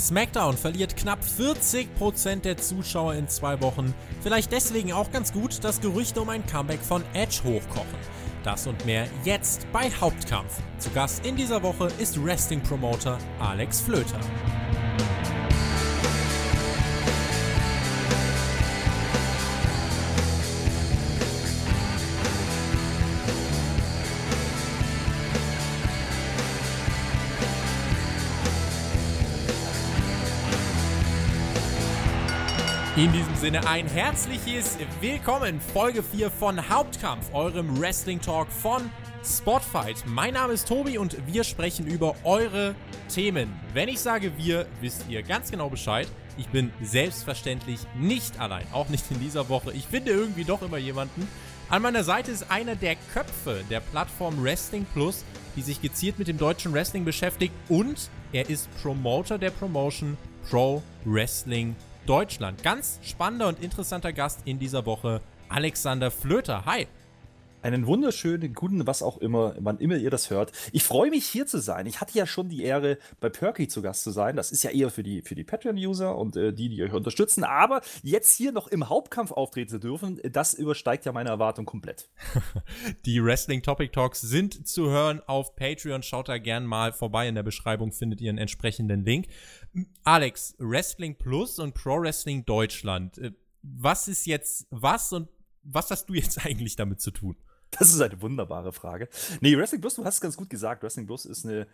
SmackDown verliert knapp 40% der Zuschauer in zwei Wochen. Vielleicht deswegen auch ganz gut, dass Gerüchte um ein Comeback von Edge hochkochen. Das und mehr jetzt bei Hauptkampf. Zu Gast in dieser Woche ist Wrestling-Promoter Alex Flöter. In diesem Sinne ein herzliches Willkommen, Folge 4 von Hauptkampf, eurem Wrestling Talk von Spotfight. Mein Name ist Tobi und wir sprechen über eure Themen. Wenn ich sage wir, wisst ihr ganz genau Bescheid. Ich bin selbstverständlich nicht allein, auch nicht in dieser Woche. Ich finde irgendwie doch immer jemanden. An meiner Seite ist einer der Köpfe der Plattform Wrestling Plus, die sich gezielt mit dem deutschen Wrestling beschäftigt und er ist Promoter der Promotion Pro Wrestling. Deutschland. Ganz spannender und interessanter Gast in dieser Woche, Alexander Flöter. Hi. Einen wunderschönen guten, was auch immer, wann immer ihr das hört. Ich freue mich hier zu sein. Ich hatte ja schon die Ehre, bei Perky zu Gast zu sein. Das ist ja eher für die, für die Patreon-User und äh, die, die euch unterstützen. Aber jetzt hier noch im Hauptkampf auftreten zu dürfen, das übersteigt ja meine Erwartung komplett. die Wrestling Topic Talks sind zu hören auf Patreon. Schaut da gern mal vorbei. In der Beschreibung findet ihr einen entsprechenden Link. Alex, Wrestling Plus und Pro Wrestling Deutschland. Äh, was ist jetzt was und was hast du jetzt eigentlich damit zu tun? Das ist eine wunderbare Frage. Nee, Wrestling Plus, du hast es ganz gut gesagt. Wrestling Plus ist eine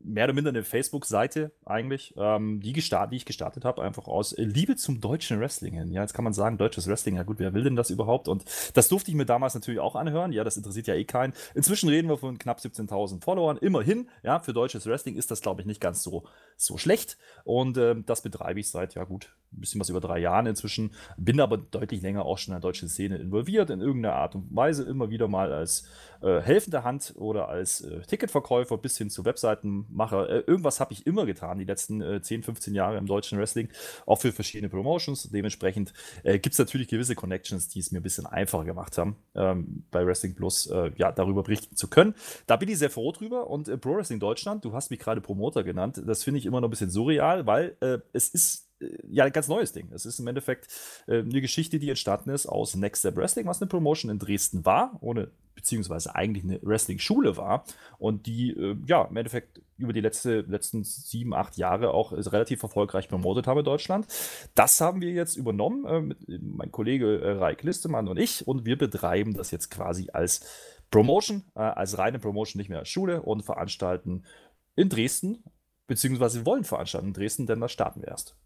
mehr oder minder eine Facebook-Seite eigentlich, ähm, die, gestartet, die ich gestartet habe, einfach aus Liebe zum deutschen Wrestling hin. Ja, jetzt kann man sagen, deutsches Wrestling, ja gut, wer will denn das überhaupt? Und das durfte ich mir damals natürlich auch anhören. Ja, das interessiert ja eh keinen. Inzwischen reden wir von knapp 17.000 Followern. Immerhin, ja, für deutsches Wrestling ist das, glaube ich, nicht ganz so, so schlecht. Und ähm, das betreibe ich seit, ja gut, ein bisschen was über drei Jahren inzwischen. Bin aber deutlich länger auch schon in der deutschen Szene involviert, in irgendeiner Art und Weise, immer wieder mal als äh, helfende Hand oder als äh, Ticketverkäufer bis hin zu Webseitenmacher. Äh, irgendwas habe ich immer getan, die letzten äh, 10, 15 Jahre im deutschen Wrestling, auch für verschiedene Promotions. Dementsprechend äh, gibt es natürlich gewisse Connections, die es mir ein bisschen einfacher gemacht haben, ähm, bei Wrestling Plus äh, ja, darüber berichten zu können. Da bin ich sehr froh drüber und äh, Pro Wrestling Deutschland, du hast mich gerade Promoter genannt, das finde ich immer noch ein bisschen surreal, weil es ist ja, ein ganz neues Ding. Es ist im Endeffekt äh, eine Geschichte, die entstanden ist aus Next Step Wrestling, was eine Promotion in Dresden war, ohne beziehungsweise eigentlich eine Wrestling-Schule war und die äh, ja im Endeffekt über die letzte, letzten sieben, acht Jahre auch relativ erfolgreich promotet haben in Deutschland. Das haben wir jetzt übernommen, äh, mit, mein Kollege äh, Reik Listemann und ich, und wir betreiben das jetzt quasi als Promotion, äh, als reine Promotion, nicht mehr als Schule und veranstalten in Dresden, beziehungsweise wollen veranstalten in Dresden, denn da starten wir erst.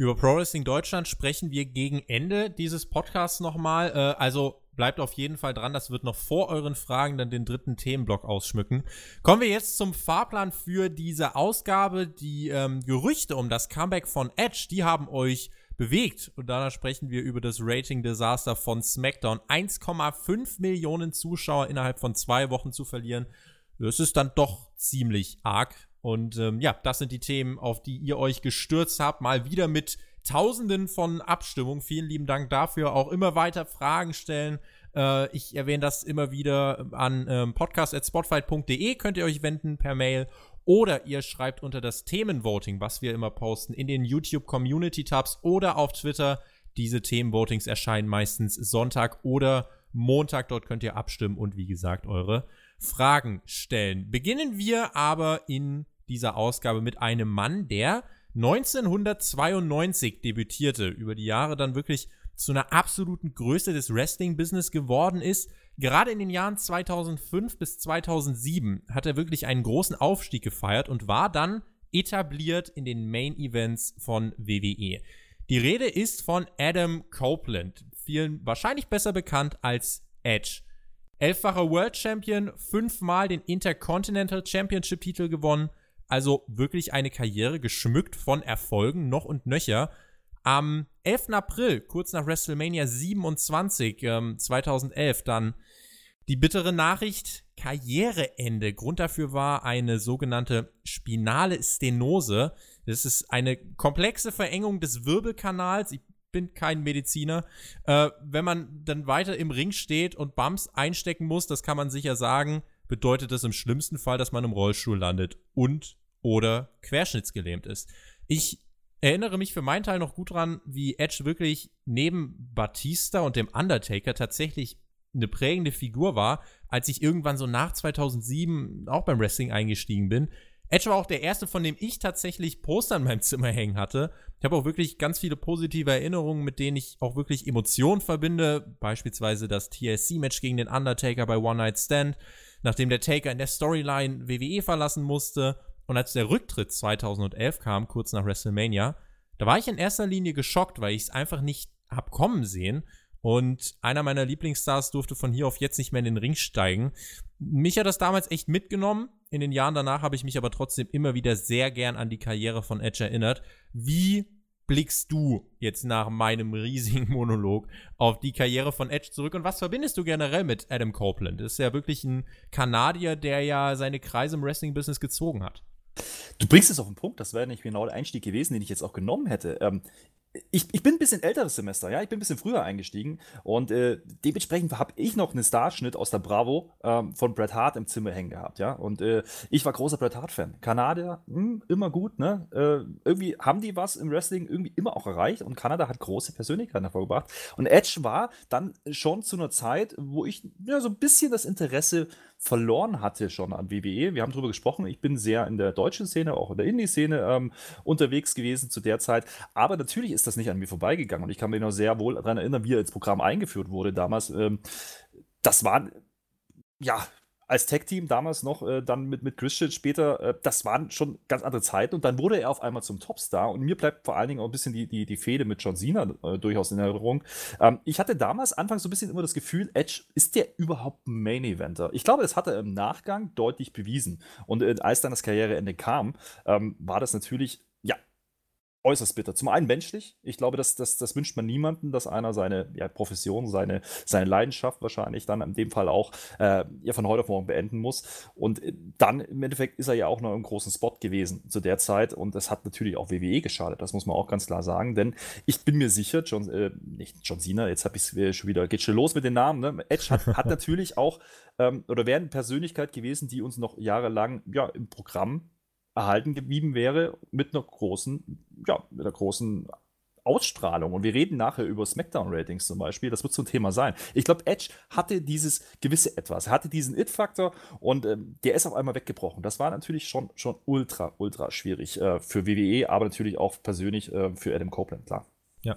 Über Pro Wrestling Deutschland sprechen wir gegen Ende dieses Podcasts nochmal. Äh, also bleibt auf jeden Fall dran. Das wird noch vor euren Fragen dann den dritten Themenblock ausschmücken. Kommen wir jetzt zum Fahrplan für diese Ausgabe. Die ähm, Gerüchte um das Comeback von Edge, die haben euch bewegt. Und danach sprechen wir über das Rating-Desaster von SmackDown. 1,5 Millionen Zuschauer innerhalb von zwei Wochen zu verlieren. Das ist dann doch ziemlich arg. Und ähm, ja, das sind die Themen, auf die ihr euch gestürzt habt. Mal wieder mit Tausenden von Abstimmungen. Vielen lieben Dank dafür. Auch immer weiter Fragen stellen. Äh, ich erwähne das immer wieder an ähm, podcast.spotfight.de. Könnt ihr euch wenden per Mail. Oder ihr schreibt unter das Themenvoting, was wir immer posten, in den YouTube Community Tabs oder auf Twitter. Diese Themenvotings erscheinen meistens Sonntag oder Montag. Dort könnt ihr abstimmen und wie gesagt eure Fragen stellen. Beginnen wir aber in dieser Ausgabe mit einem Mann, der 1992 debütierte, über die Jahre dann wirklich zu einer absoluten Größe des Wrestling-Business geworden ist. Gerade in den Jahren 2005 bis 2007 hat er wirklich einen großen Aufstieg gefeiert und war dann etabliert in den Main Events von WWE. Die Rede ist von Adam Copeland, vielen wahrscheinlich besser bekannt als Edge. Elffacher World Champion, fünfmal den Intercontinental Championship Titel gewonnen. Also wirklich eine Karriere geschmückt von Erfolgen noch und nöcher. Am 11. April, kurz nach WrestleMania 27, ähm, 2011, dann die bittere Nachricht, Karriereende. Grund dafür war eine sogenannte spinale Stenose. Das ist eine komplexe Verengung des Wirbelkanals. Ich bin kein Mediziner. Äh, wenn man dann weiter im Ring steht und Bumps einstecken muss, das kann man sicher sagen, bedeutet das im schlimmsten Fall, dass man im Rollstuhl landet und oder querschnittsgelähmt ist. Ich erinnere mich für meinen Teil noch gut dran, wie Edge wirklich neben Batista und dem Undertaker tatsächlich eine prägende Figur war, als ich irgendwann so nach 2007 auch beim Wrestling eingestiegen bin. Edge war auch der erste, von dem ich tatsächlich Poster in meinem Zimmer hängen hatte. Ich habe auch wirklich ganz viele positive Erinnerungen, mit denen ich auch wirklich Emotionen verbinde. Beispielsweise das TLC-Match gegen den Undertaker bei One Night Stand, nachdem der Taker in der Storyline WWE verlassen musste. Und als der Rücktritt 2011 kam, kurz nach WrestleMania, da war ich in erster Linie geschockt, weil ich es einfach nicht hab kommen sehen. Und einer meiner Lieblingsstars durfte von hier auf jetzt nicht mehr in den Ring steigen. Mich hat das damals echt mitgenommen. In den Jahren danach habe ich mich aber trotzdem immer wieder sehr gern an die Karriere von Edge erinnert. Wie blickst du jetzt nach meinem riesigen Monolog auf die Karriere von Edge zurück und was verbindest du generell mit Adam Copeland? Ist ja wirklich ein Kanadier, der ja seine Kreise im Wrestling-Business gezogen hat. Du bringst es auf den Punkt, das wäre nicht genau der Einstieg gewesen, den ich jetzt auch genommen hätte. Ähm, ich, ich bin ein bisschen älteres Semester, ja, ich bin ein bisschen früher eingestiegen und äh, dementsprechend habe ich noch einen Starschnitt aus der Bravo ähm, von Bret Hart im Zimmer hängen gehabt, ja, und äh, ich war großer Bret Hart-Fan. Kanadier, mh, hm, immer gut, ne, äh, irgendwie haben die was im Wrestling irgendwie immer auch erreicht und Kanada hat große Persönlichkeiten hervorgebracht. Und Edge war dann schon zu einer Zeit, wo ich ja so ein bisschen das Interesse verloren hatte schon an WWE. Wir haben darüber gesprochen, ich bin sehr in der deutschen Szene, auch in der Indie-Szene ähm, unterwegs gewesen zu der Zeit. Aber natürlich ist das nicht an mir vorbeigegangen. Und ich kann mich noch sehr wohl daran erinnern, wie er ins Programm eingeführt wurde damals. Ähm, das war ja, als Tech-Team damals noch, äh, dann mit, mit Christian später, äh, das waren schon ganz andere Zeiten und dann wurde er auf einmal zum Topstar und mir bleibt vor allen Dingen auch ein bisschen die, die, die Fehde mit John Cena äh, durchaus in Erinnerung. Ähm, ich hatte damals anfangs so ein bisschen immer das Gefühl, Edge, ist der überhaupt ein Main-Eventer? Ich glaube, das hat er im Nachgang deutlich bewiesen und äh, als dann das Karriereende kam, ähm, war das natürlich äußerst bitter. Zum einen menschlich. Ich glaube, das, das, das wünscht man niemanden, dass einer seine ja, Profession, seine, seine Leidenschaft wahrscheinlich dann in dem Fall auch äh, ja, von heute auf morgen beenden muss. Und äh, dann im Endeffekt ist er ja auch noch im großen Spot gewesen zu der Zeit. Und das hat natürlich auch WWE geschadet. Das muss man auch ganz klar sagen. Denn ich bin mir sicher, John, äh, nicht John Cena, jetzt habe ich es äh, schon wieder, geht schon los mit den Namen. Ne? Edge hat, hat natürlich auch ähm, oder wäre eine Persönlichkeit gewesen, die uns noch jahrelang ja, im Programm erhalten geblieben wäre mit einer großen, ja, mit einer großen Ausstrahlung. Und wir reden nachher über Smackdown-Ratings zum Beispiel. Das wird so ein Thema sein. Ich glaube, Edge hatte dieses gewisse Etwas. Hatte diesen It-Faktor und ähm, der ist auf einmal weggebrochen. Das war natürlich schon, schon ultra, ultra schwierig äh, für WWE, aber natürlich auch persönlich äh, für Adam Copeland, klar. Ja.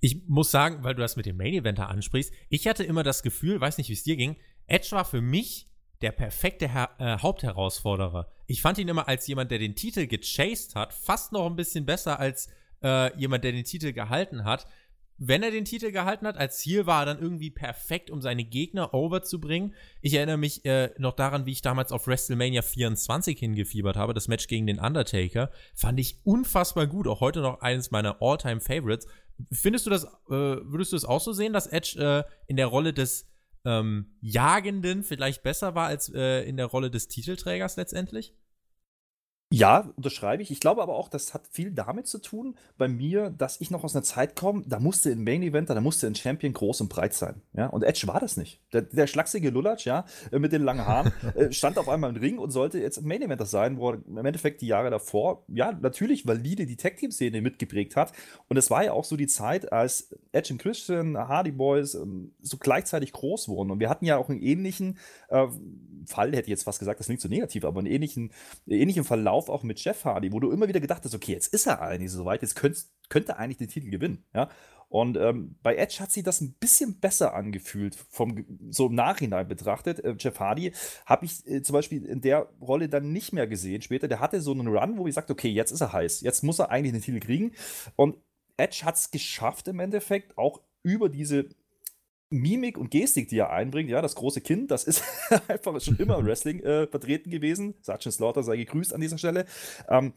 Ich muss sagen, weil du das mit dem Main Eventer ansprichst, ich hatte immer das Gefühl, weiß nicht, wie es dir ging, Edge war für mich der perfekte Her äh, Hauptherausforderer. Ich fand ihn immer als jemand, der den Titel gechased hat, fast noch ein bisschen besser als äh, jemand, der den Titel gehalten hat. Wenn er den Titel gehalten hat, als Ziel war er dann irgendwie perfekt, um seine Gegner overzubringen. Ich erinnere mich äh, noch daran, wie ich damals auf WrestleMania 24 hingefiebert habe, das Match gegen den Undertaker. Fand ich unfassbar gut, auch heute noch eines meiner All-Time-Favorites. Findest du das, äh, würdest du das auch so sehen, dass Edge äh, in der Rolle des ähm, Jagenden vielleicht besser war als äh, in der Rolle des Titelträgers letztendlich? Ja, unterschreibe ich. Ich glaube aber auch, das hat viel damit zu tun bei mir, dass ich noch aus einer Zeit komme, da musste ein Main Eventer, da musste ein Champion groß und breit sein. Ja? Und Edge war das nicht. Der, der schlachsige Lulatsch, ja, äh, mit den langen Haaren, äh, stand auf einmal im Ring und sollte jetzt ein Main Eventer sein, wo er im Endeffekt die Jahre davor, ja, natürlich valide die Tag Team Szene mitgeprägt hat. Und es war ja auch so die Zeit, als Edge und Christian, Hardy Boys ähm, so gleichzeitig groß wurden. Und wir hatten ja auch einen ähnlichen äh, Fall, hätte ich jetzt fast gesagt, das klingt so negativ, aber einen ähnlichen, ähnlichen Verlauf auch mit Jeff Hardy, wo du immer wieder gedacht hast, okay, jetzt ist er eigentlich so weit, jetzt könnte, könnte er eigentlich den Titel gewinnen. Ja? Und ähm, bei Edge hat sich das ein bisschen besser angefühlt, vom, so im Nachhinein betrachtet. Äh, Jeff Hardy habe ich äh, zum Beispiel in der Rolle dann nicht mehr gesehen später. Der hatte so einen Run, wo ich sagte, okay, jetzt ist er heiß, jetzt muss er eigentlich den Titel kriegen. Und Edge hat es geschafft im Endeffekt, auch über diese Mimik und Gestik, die er einbringt, ja, das große Kind, das ist einfach schon immer im Wrestling äh, vertreten gewesen. Sergeant Slaughter sei gegrüßt an dieser Stelle. Ähm,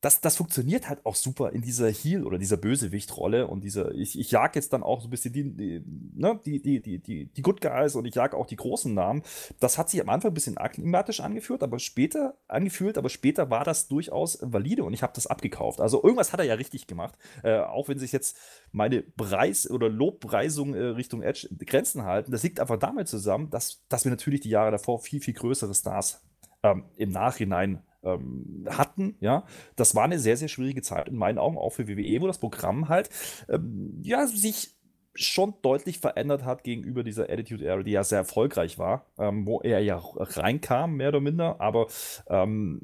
das, das funktioniert halt auch super in dieser Heal- oder dieser Bösewicht-Rolle und dieser, ich, ich jag jetzt dann auch so ein bisschen die, die, ne, die, die, die, die, die Good Guys und ich jag auch die großen Namen. Das hat sich am Anfang ein bisschen aklimatisch angeführt, aber später, angefühlt, aber später war das durchaus valide und ich habe das abgekauft. Also irgendwas hat er ja richtig gemacht, äh, auch wenn sich jetzt meine Preis- oder Lobpreisung äh, Richtung Edge Grenzen halten. Das liegt einfach damit zusammen, dass, dass wir natürlich die Jahre davor viel, viel größere Stars ähm, im Nachhinein ähm, hatten, ja, das war eine sehr, sehr schwierige Zeit in meinen Augen, auch für WWE, wo das Programm halt, ähm, ja, sich schon deutlich verändert hat gegenüber dieser Attitude Era, die ja sehr erfolgreich war, ähm, wo er ja reinkam, mehr oder minder, aber ähm,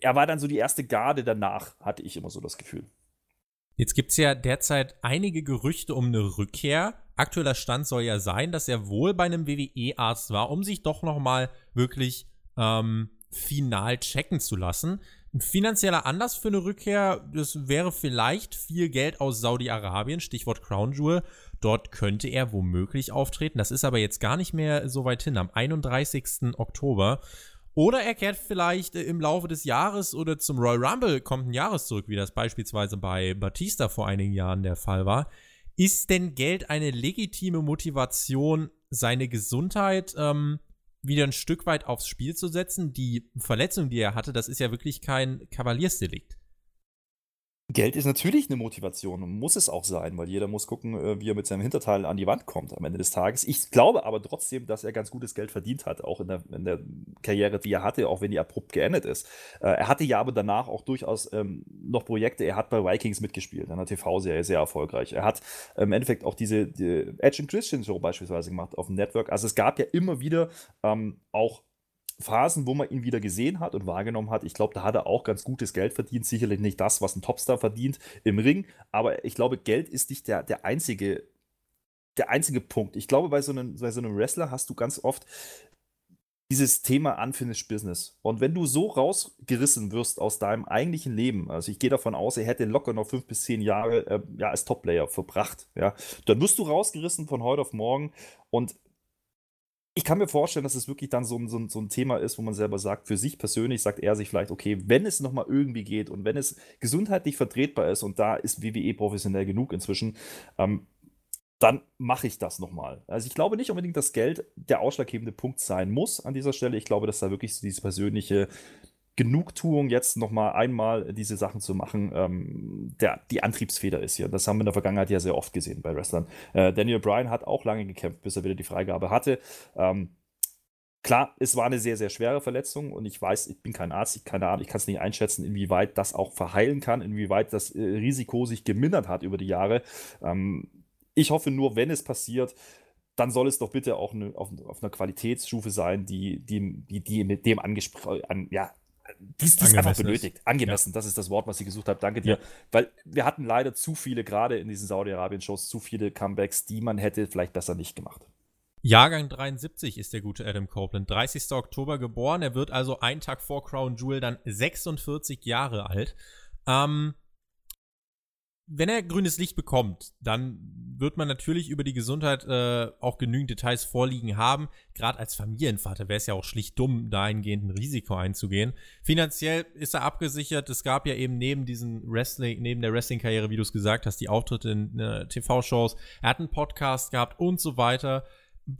er war dann so die erste Garde danach, hatte ich immer so das Gefühl. Jetzt gibt es ja derzeit einige Gerüchte um eine Rückkehr. Aktueller Stand soll ja sein, dass er wohl bei einem WWE-Arzt war, um sich doch nochmal wirklich ähm, final checken zu lassen. Ein finanzieller Anlass für eine Rückkehr, das wäre vielleicht viel Geld aus Saudi-Arabien, Stichwort Crown Jewel. Dort könnte er womöglich auftreten. Das ist aber jetzt gar nicht mehr so weit hin, am 31. Oktober. Oder er kehrt vielleicht äh, im Laufe des Jahres oder zum Royal Rumble kommt ein Jahres zurück, wie das beispielsweise bei Batista vor einigen Jahren der Fall war. Ist denn Geld eine legitime Motivation, seine Gesundheit ähm, wieder ein Stück weit aufs Spiel zu setzen. Die Verletzung, die er hatte, das ist ja wirklich kein Kavaliersdelikt. Geld ist natürlich eine Motivation und muss es auch sein, weil jeder muss gucken, äh, wie er mit seinem Hinterteil an die Wand kommt am Ende des Tages. Ich glaube aber trotzdem, dass er ganz gutes Geld verdient hat, auch in der, in der Karriere, die er hatte, auch wenn die abrupt geendet ist. Äh, er hatte ja aber danach auch durchaus ähm, noch Projekte. Er hat bei Vikings mitgespielt, in einer TV-Serie sehr erfolgreich. Er hat im Endeffekt auch diese die Edge and Christian Show beispielsweise gemacht auf dem Network. Also es gab ja immer wieder ähm, auch Phasen, wo man ihn wieder gesehen hat und wahrgenommen hat. Ich glaube, da hat er auch ganz gutes Geld verdient. Sicherlich nicht das, was ein Topstar verdient im Ring, aber ich glaube, Geld ist nicht der, der einzige der einzige Punkt. Ich glaube, bei so, einem, bei so einem Wrestler hast du ganz oft dieses Thema Unfinished Business. Und wenn du so rausgerissen wirst aus deinem eigentlichen Leben, also ich gehe davon aus, er hätte locker noch fünf bis zehn Jahre äh, ja, als Top-Player verbracht, ja, dann wirst du rausgerissen von heute auf morgen und ich kann mir vorstellen, dass es wirklich dann so, so, so, ein Thema ist, wo man selber sagt, für sich persönlich sagt er sich vielleicht, okay, wenn es nochmal irgendwie geht und wenn es gesundheitlich vertretbar ist und da ist WWE professionell genug inzwischen, ähm, dann mache ich das nochmal. Also ich glaube nicht unbedingt, dass Geld der ausschlaggebende Punkt sein muss an dieser Stelle. Ich glaube, dass da wirklich so dieses persönliche Genugtuung, jetzt nochmal einmal diese Sachen zu machen, ähm, der, die Antriebsfeder ist hier. Das haben wir in der Vergangenheit ja sehr oft gesehen bei Wrestlern. Äh, Daniel Bryan hat auch lange gekämpft, bis er wieder die Freigabe hatte. Ähm, Klar, es war eine sehr, sehr schwere Verletzung und ich weiß, ich bin kein Arzt, ich keine Ahnung, ich kann es nicht einschätzen, inwieweit das auch verheilen kann, inwieweit das äh, Risiko sich gemindert hat über die Jahre. Ähm, ich hoffe nur, wenn es passiert, dann soll es doch bitte auch eine, auf, auf, einer Qualitätsstufe sein, die, die, die, die mit dem angesprochen, an, ja, die es einfach benötigt. Angemessen, ja. das ist das Wort, was ich gesucht habe. Danke dir. Ja. Weil wir hatten leider zu viele, gerade in diesen Saudi-Arabien-Shows, zu viele Comebacks, die man hätte vielleicht besser nicht gemacht. Jahrgang 73 ist der gute Adam Copeland. 30. Oktober geboren. Er wird also einen Tag vor Crown Jewel dann 46 Jahre alt. Ähm, wenn er grünes Licht bekommt, dann wird man natürlich über die Gesundheit äh, auch genügend Details vorliegen haben. Gerade als Familienvater wäre es ja auch schlicht dumm, dahingehend ein Risiko einzugehen. Finanziell ist er abgesichert. Es gab ja eben neben diesen Wrestling, neben der Wrestling-Karriere, wie du es gesagt hast, die Auftritte in äh, TV-Shows. Er hat einen Podcast gehabt und so weiter.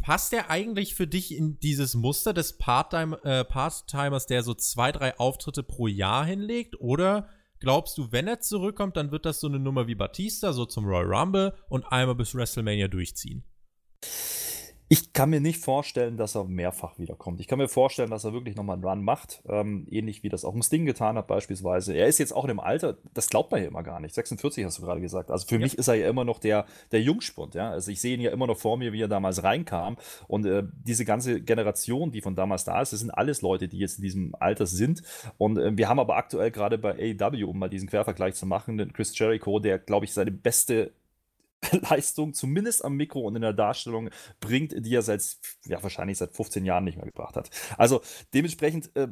Passt der eigentlich für dich in dieses Muster des Part-Timers, äh, Part der so zwei, drei Auftritte pro Jahr hinlegt? Oder Glaubst du, wenn er zurückkommt, dann wird das so eine Nummer wie Batista, so zum Royal Rumble und einmal bis WrestleMania durchziehen? Ich kann mir nicht vorstellen, dass er mehrfach wiederkommt. Ich kann mir vorstellen, dass er wirklich nochmal einen Run macht. Ähm, ähnlich wie das auch ein Sting getan hat, beispielsweise. Er ist jetzt auch in dem Alter, das glaubt man ja immer gar nicht. 46 hast du gerade gesagt. Also für ja. mich ist er ja immer noch der, der Jungspund. Ja? Also ich sehe ihn ja immer noch vor mir, wie er damals reinkam. Und äh, diese ganze Generation, die von damals da ist, das sind alles Leute, die jetzt in diesem Alter sind. Und äh, wir haben aber aktuell gerade bei AEW, um mal diesen Quervergleich zu machen, den Chris Jericho, der, glaube ich, seine beste Leistung, zumindest am Mikro und in der Darstellung, bringt, die er seit, ja, wahrscheinlich seit 15 Jahren nicht mehr gebracht hat. Also dementsprechend äh,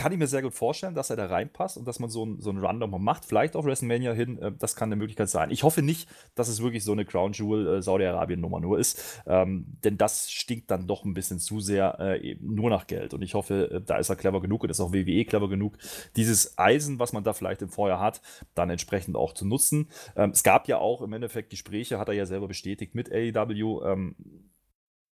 kann ich mir sehr gut vorstellen, dass er da reinpasst und dass man so, ein, so einen Run nochmal macht. Vielleicht auf WrestleMania hin, äh, das kann eine Möglichkeit sein. Ich hoffe nicht, dass es wirklich so eine Crown Jewel äh, Saudi-Arabien-Nummer nur ist, ähm, denn das stinkt dann doch ein bisschen zu sehr äh, nur nach Geld. Und ich hoffe, äh, da ist er clever genug und ist auch WWE clever genug, dieses Eisen, was man da vielleicht im Feuer hat, dann entsprechend auch zu nutzen. Ähm, es gab ja auch im Endeffekt Gespräche, hat er ja selber bestätigt mit AEW. Ähm,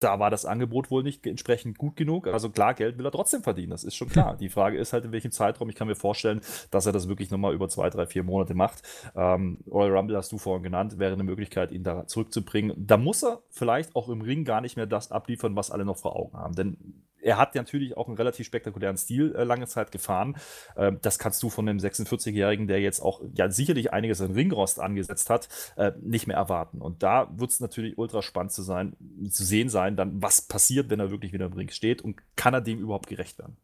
da war das Angebot wohl nicht entsprechend gut genug. Also klar, Geld will er trotzdem verdienen, das ist schon klar. Die Frage ist halt, in welchem Zeitraum. Ich kann mir vorstellen, dass er das wirklich nochmal über zwei, drei, vier Monate macht. Ähm, Royal Rumble hast du vorhin genannt, wäre eine Möglichkeit, ihn da zurückzubringen. Da muss er vielleicht auch im Ring gar nicht mehr das abliefern, was alle noch vor Augen haben. Denn er hat natürlich auch einen relativ spektakulären Stil äh, lange Zeit gefahren. Äh, das kannst du von einem 46-Jährigen, der jetzt auch ja sicherlich einiges an Ringrost angesetzt hat, äh, nicht mehr erwarten. Und da wird es natürlich ultra spannend zu sein, zu sehen sein, dann was passiert, wenn er wirklich wieder im Ring steht und kann er dem überhaupt gerecht werden.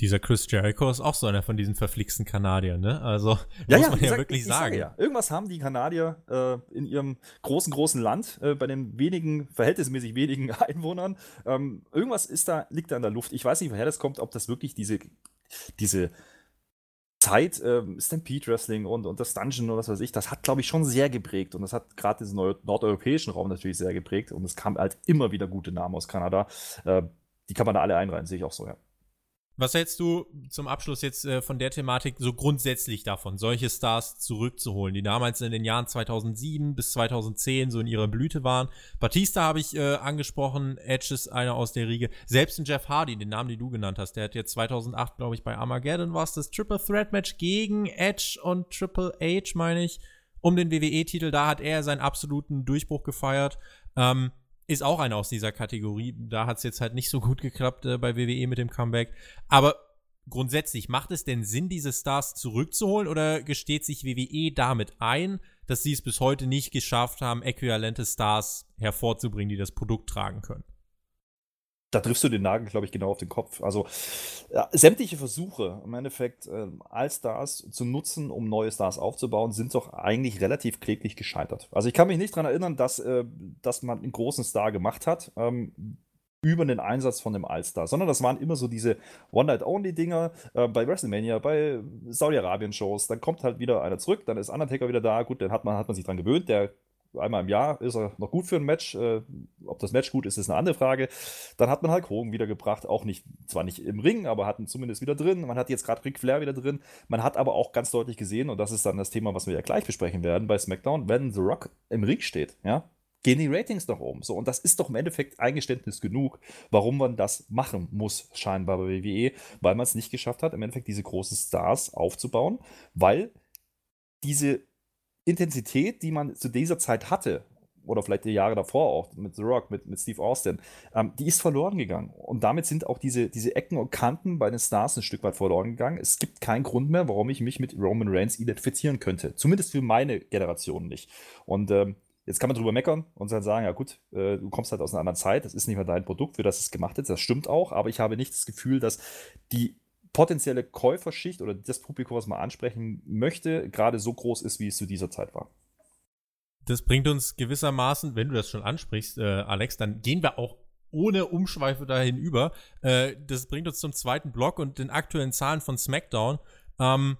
Dieser Chris Jericho ist auch so einer von diesen verflixten Kanadiern, ne? Also, ja, muss ja, man ja sag, wirklich sagen. Ja. Irgendwas haben die Kanadier äh, in ihrem großen, großen Land, äh, bei den wenigen, verhältnismäßig wenigen Einwohnern. Ähm, irgendwas ist da, liegt da in der Luft. Ich weiß nicht, woher das kommt, ob das wirklich diese, diese Zeit, äh, Stampede Wrestling und, und das Dungeon oder was weiß ich, das hat, glaube ich, schon sehr geprägt. Und das hat gerade diesen nordeuropäischen Raum natürlich sehr geprägt. Und es kam halt immer wieder gute Namen aus Kanada. Äh, die kann man da alle einreihen, sehe ich auch so, ja. Was hältst du zum Abschluss jetzt äh, von der Thematik so grundsätzlich davon, solche Stars zurückzuholen, die damals in den Jahren 2007 bis 2010 so in ihrer Blüte waren? Batista habe ich äh, angesprochen, Edge ist einer aus der Riege. Selbst ein Jeff Hardy, den Namen, den du genannt hast, der hat jetzt 2008, glaube ich, bei Armageddon war es das Triple Threat Match gegen Edge und Triple H, meine ich, um den WWE-Titel. Da hat er seinen absoluten Durchbruch gefeiert. Ähm, ist auch einer aus dieser Kategorie. Da hat es jetzt halt nicht so gut geklappt äh, bei WWE mit dem Comeback. Aber grundsätzlich, macht es denn Sinn, diese Stars zurückzuholen oder gesteht sich WWE damit ein, dass sie es bis heute nicht geschafft haben, äquivalente Stars hervorzubringen, die das Produkt tragen können? Da triffst du den Nagel, glaube ich, genau auf den Kopf. Also ja, sämtliche Versuche, im Endeffekt äh, Allstars zu nutzen, um neue Stars aufzubauen, sind doch eigentlich relativ kläglich gescheitert. Also ich kann mich nicht daran erinnern, dass, äh, dass man einen großen Star gemacht hat. Ähm, über den Einsatz von dem Allstar, sondern das waren immer so diese One-Night-Only-Dinger äh, bei WrestleMania, bei Saudi-Arabien-Shows. Dann kommt halt wieder einer zurück, dann ist Undertaker wieder da. Gut, dann hat man, hat man sich dran gewöhnt. Der einmal im Jahr ist er noch gut für ein Match. Äh, ob das Match gut ist, ist eine andere Frage. Dann hat man Hulk Hogan wiedergebracht, auch nicht, zwar nicht im Ring, aber hatten zumindest wieder drin. Man hat jetzt gerade Ric Flair wieder drin. Man hat aber auch ganz deutlich gesehen, und das ist dann das Thema, was wir ja gleich besprechen werden bei SmackDown, wenn The Rock im Ring steht, ja, gehen die Ratings nach oben. So, und das ist doch im Endeffekt Eingeständnis genug, warum man das machen muss, scheinbar bei WWE, weil man es nicht geschafft hat, im Endeffekt diese großen Stars aufzubauen, weil diese Intensität, die man zu dieser Zeit hatte, oder vielleicht die Jahre davor auch mit The Rock, mit, mit Steve Austin, ähm, die ist verloren gegangen. Und damit sind auch diese, diese Ecken und Kanten bei den Stars ein Stück weit verloren gegangen. Es gibt keinen Grund mehr, warum ich mich mit Roman Reigns identifizieren könnte. Zumindest für meine Generation nicht. Und ähm, jetzt kann man drüber meckern und dann sagen, ja gut, äh, du kommst halt aus einer anderen Zeit, das ist nicht mehr dein Produkt, für das es gemacht ist. Das stimmt auch, aber ich habe nicht das Gefühl, dass die potenzielle Käuferschicht oder das Publikum, was man ansprechen möchte, gerade so groß ist, wie es zu dieser Zeit war. Das bringt uns gewissermaßen, wenn du das schon ansprichst, äh, Alex, dann gehen wir auch ohne Umschweife dahin über. Äh, das bringt uns zum zweiten Block und den aktuellen Zahlen von SmackDown. Ähm,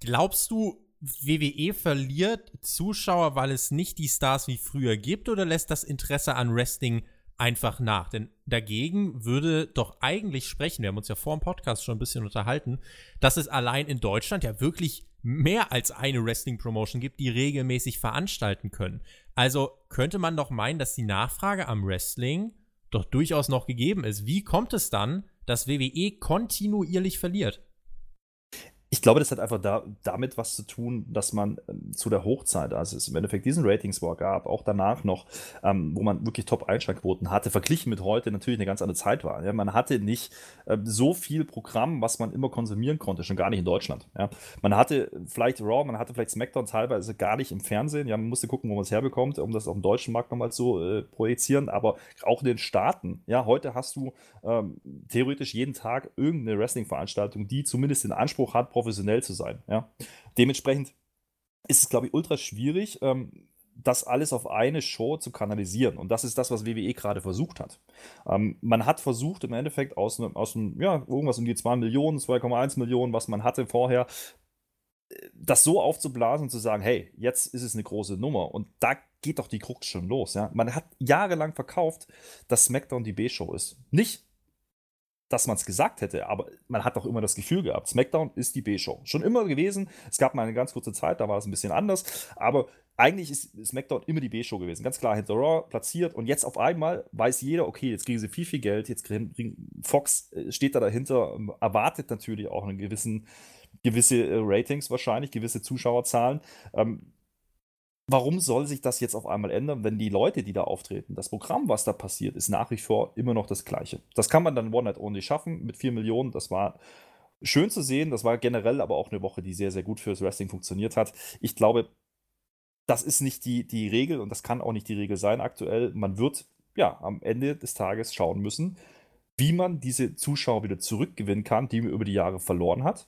glaubst du, WWE verliert Zuschauer, weil es nicht die Stars wie früher gibt, oder lässt das Interesse an Wrestling einfach nach. Denn dagegen würde doch eigentlich sprechen, wir haben uns ja vor dem Podcast schon ein bisschen unterhalten, dass es allein in Deutschland ja wirklich mehr als eine Wrestling-Promotion gibt, die regelmäßig veranstalten können. Also könnte man doch meinen, dass die Nachfrage am Wrestling doch durchaus noch gegeben ist. Wie kommt es dann, dass WWE kontinuierlich verliert? Ich glaube, das hat einfach da, damit was zu tun, dass man ähm, zu der Hochzeit, also es im Endeffekt diesen Ratings War gab, auch danach noch, ähm, wo man wirklich Top-Einschlagquoten hatte, verglichen mit heute natürlich eine ganz andere Zeit war. Ja? Man hatte nicht äh, so viel Programm, was man immer konsumieren konnte, schon gar nicht in Deutschland. Ja? Man hatte vielleicht Raw, man hatte vielleicht SmackDown teilweise gar nicht im Fernsehen. Ja, man musste gucken, wo man es herbekommt, um das auf dem deutschen Markt nochmal zu äh, projizieren, aber auch in den Staaten. Ja, heute hast du ähm, theoretisch jeden Tag irgendeine Wrestling-Veranstaltung, die zumindest den Anspruch hat, professionell zu sein. Ja? Dementsprechend ist es, glaube ich, ultra schwierig, ähm, das alles auf eine Show zu kanalisieren. Und das ist das, was WWE gerade versucht hat. Ähm, man hat versucht, im Endeffekt aus einem, aus ja, irgendwas um die 2 Millionen, 2,1 Millionen, was man hatte vorher, das so aufzublasen und zu sagen, hey, jetzt ist es eine große Nummer. Und da geht doch die Krux schon los. Ja? Man hat jahrelang verkauft, dass SmackDown die B-Show ist. Nicht, dass man es gesagt hätte, aber man hat doch immer das Gefühl gehabt, SmackDown ist die B-Show. Schon immer gewesen. Es gab mal eine ganz kurze Zeit, da war es ein bisschen anders, aber eigentlich ist SmackDown immer die B-Show gewesen. Ganz klar hinter Raw platziert und jetzt auf einmal weiß jeder, okay, jetzt kriegen sie viel, viel Geld, jetzt kriegen, Fox äh, steht da dahinter, ähm, erwartet natürlich auch einen gewissen, gewisse äh, Ratings wahrscheinlich, gewisse Zuschauerzahlen. Ähm, warum soll sich das jetzt auf einmal ändern, wenn die Leute, die da auftreten, das Programm, was da passiert, ist nach wie vor immer noch das gleiche. Das kann man dann One Night Only schaffen mit 4 Millionen. Das war schön zu sehen. Das war generell aber auch eine Woche, die sehr, sehr gut fürs Wrestling funktioniert hat. Ich glaube, das ist nicht die, die Regel und das kann auch nicht die Regel sein aktuell. Man wird ja am Ende des Tages schauen müssen, wie man diese Zuschauer wieder zurückgewinnen kann, die man über die Jahre verloren hat.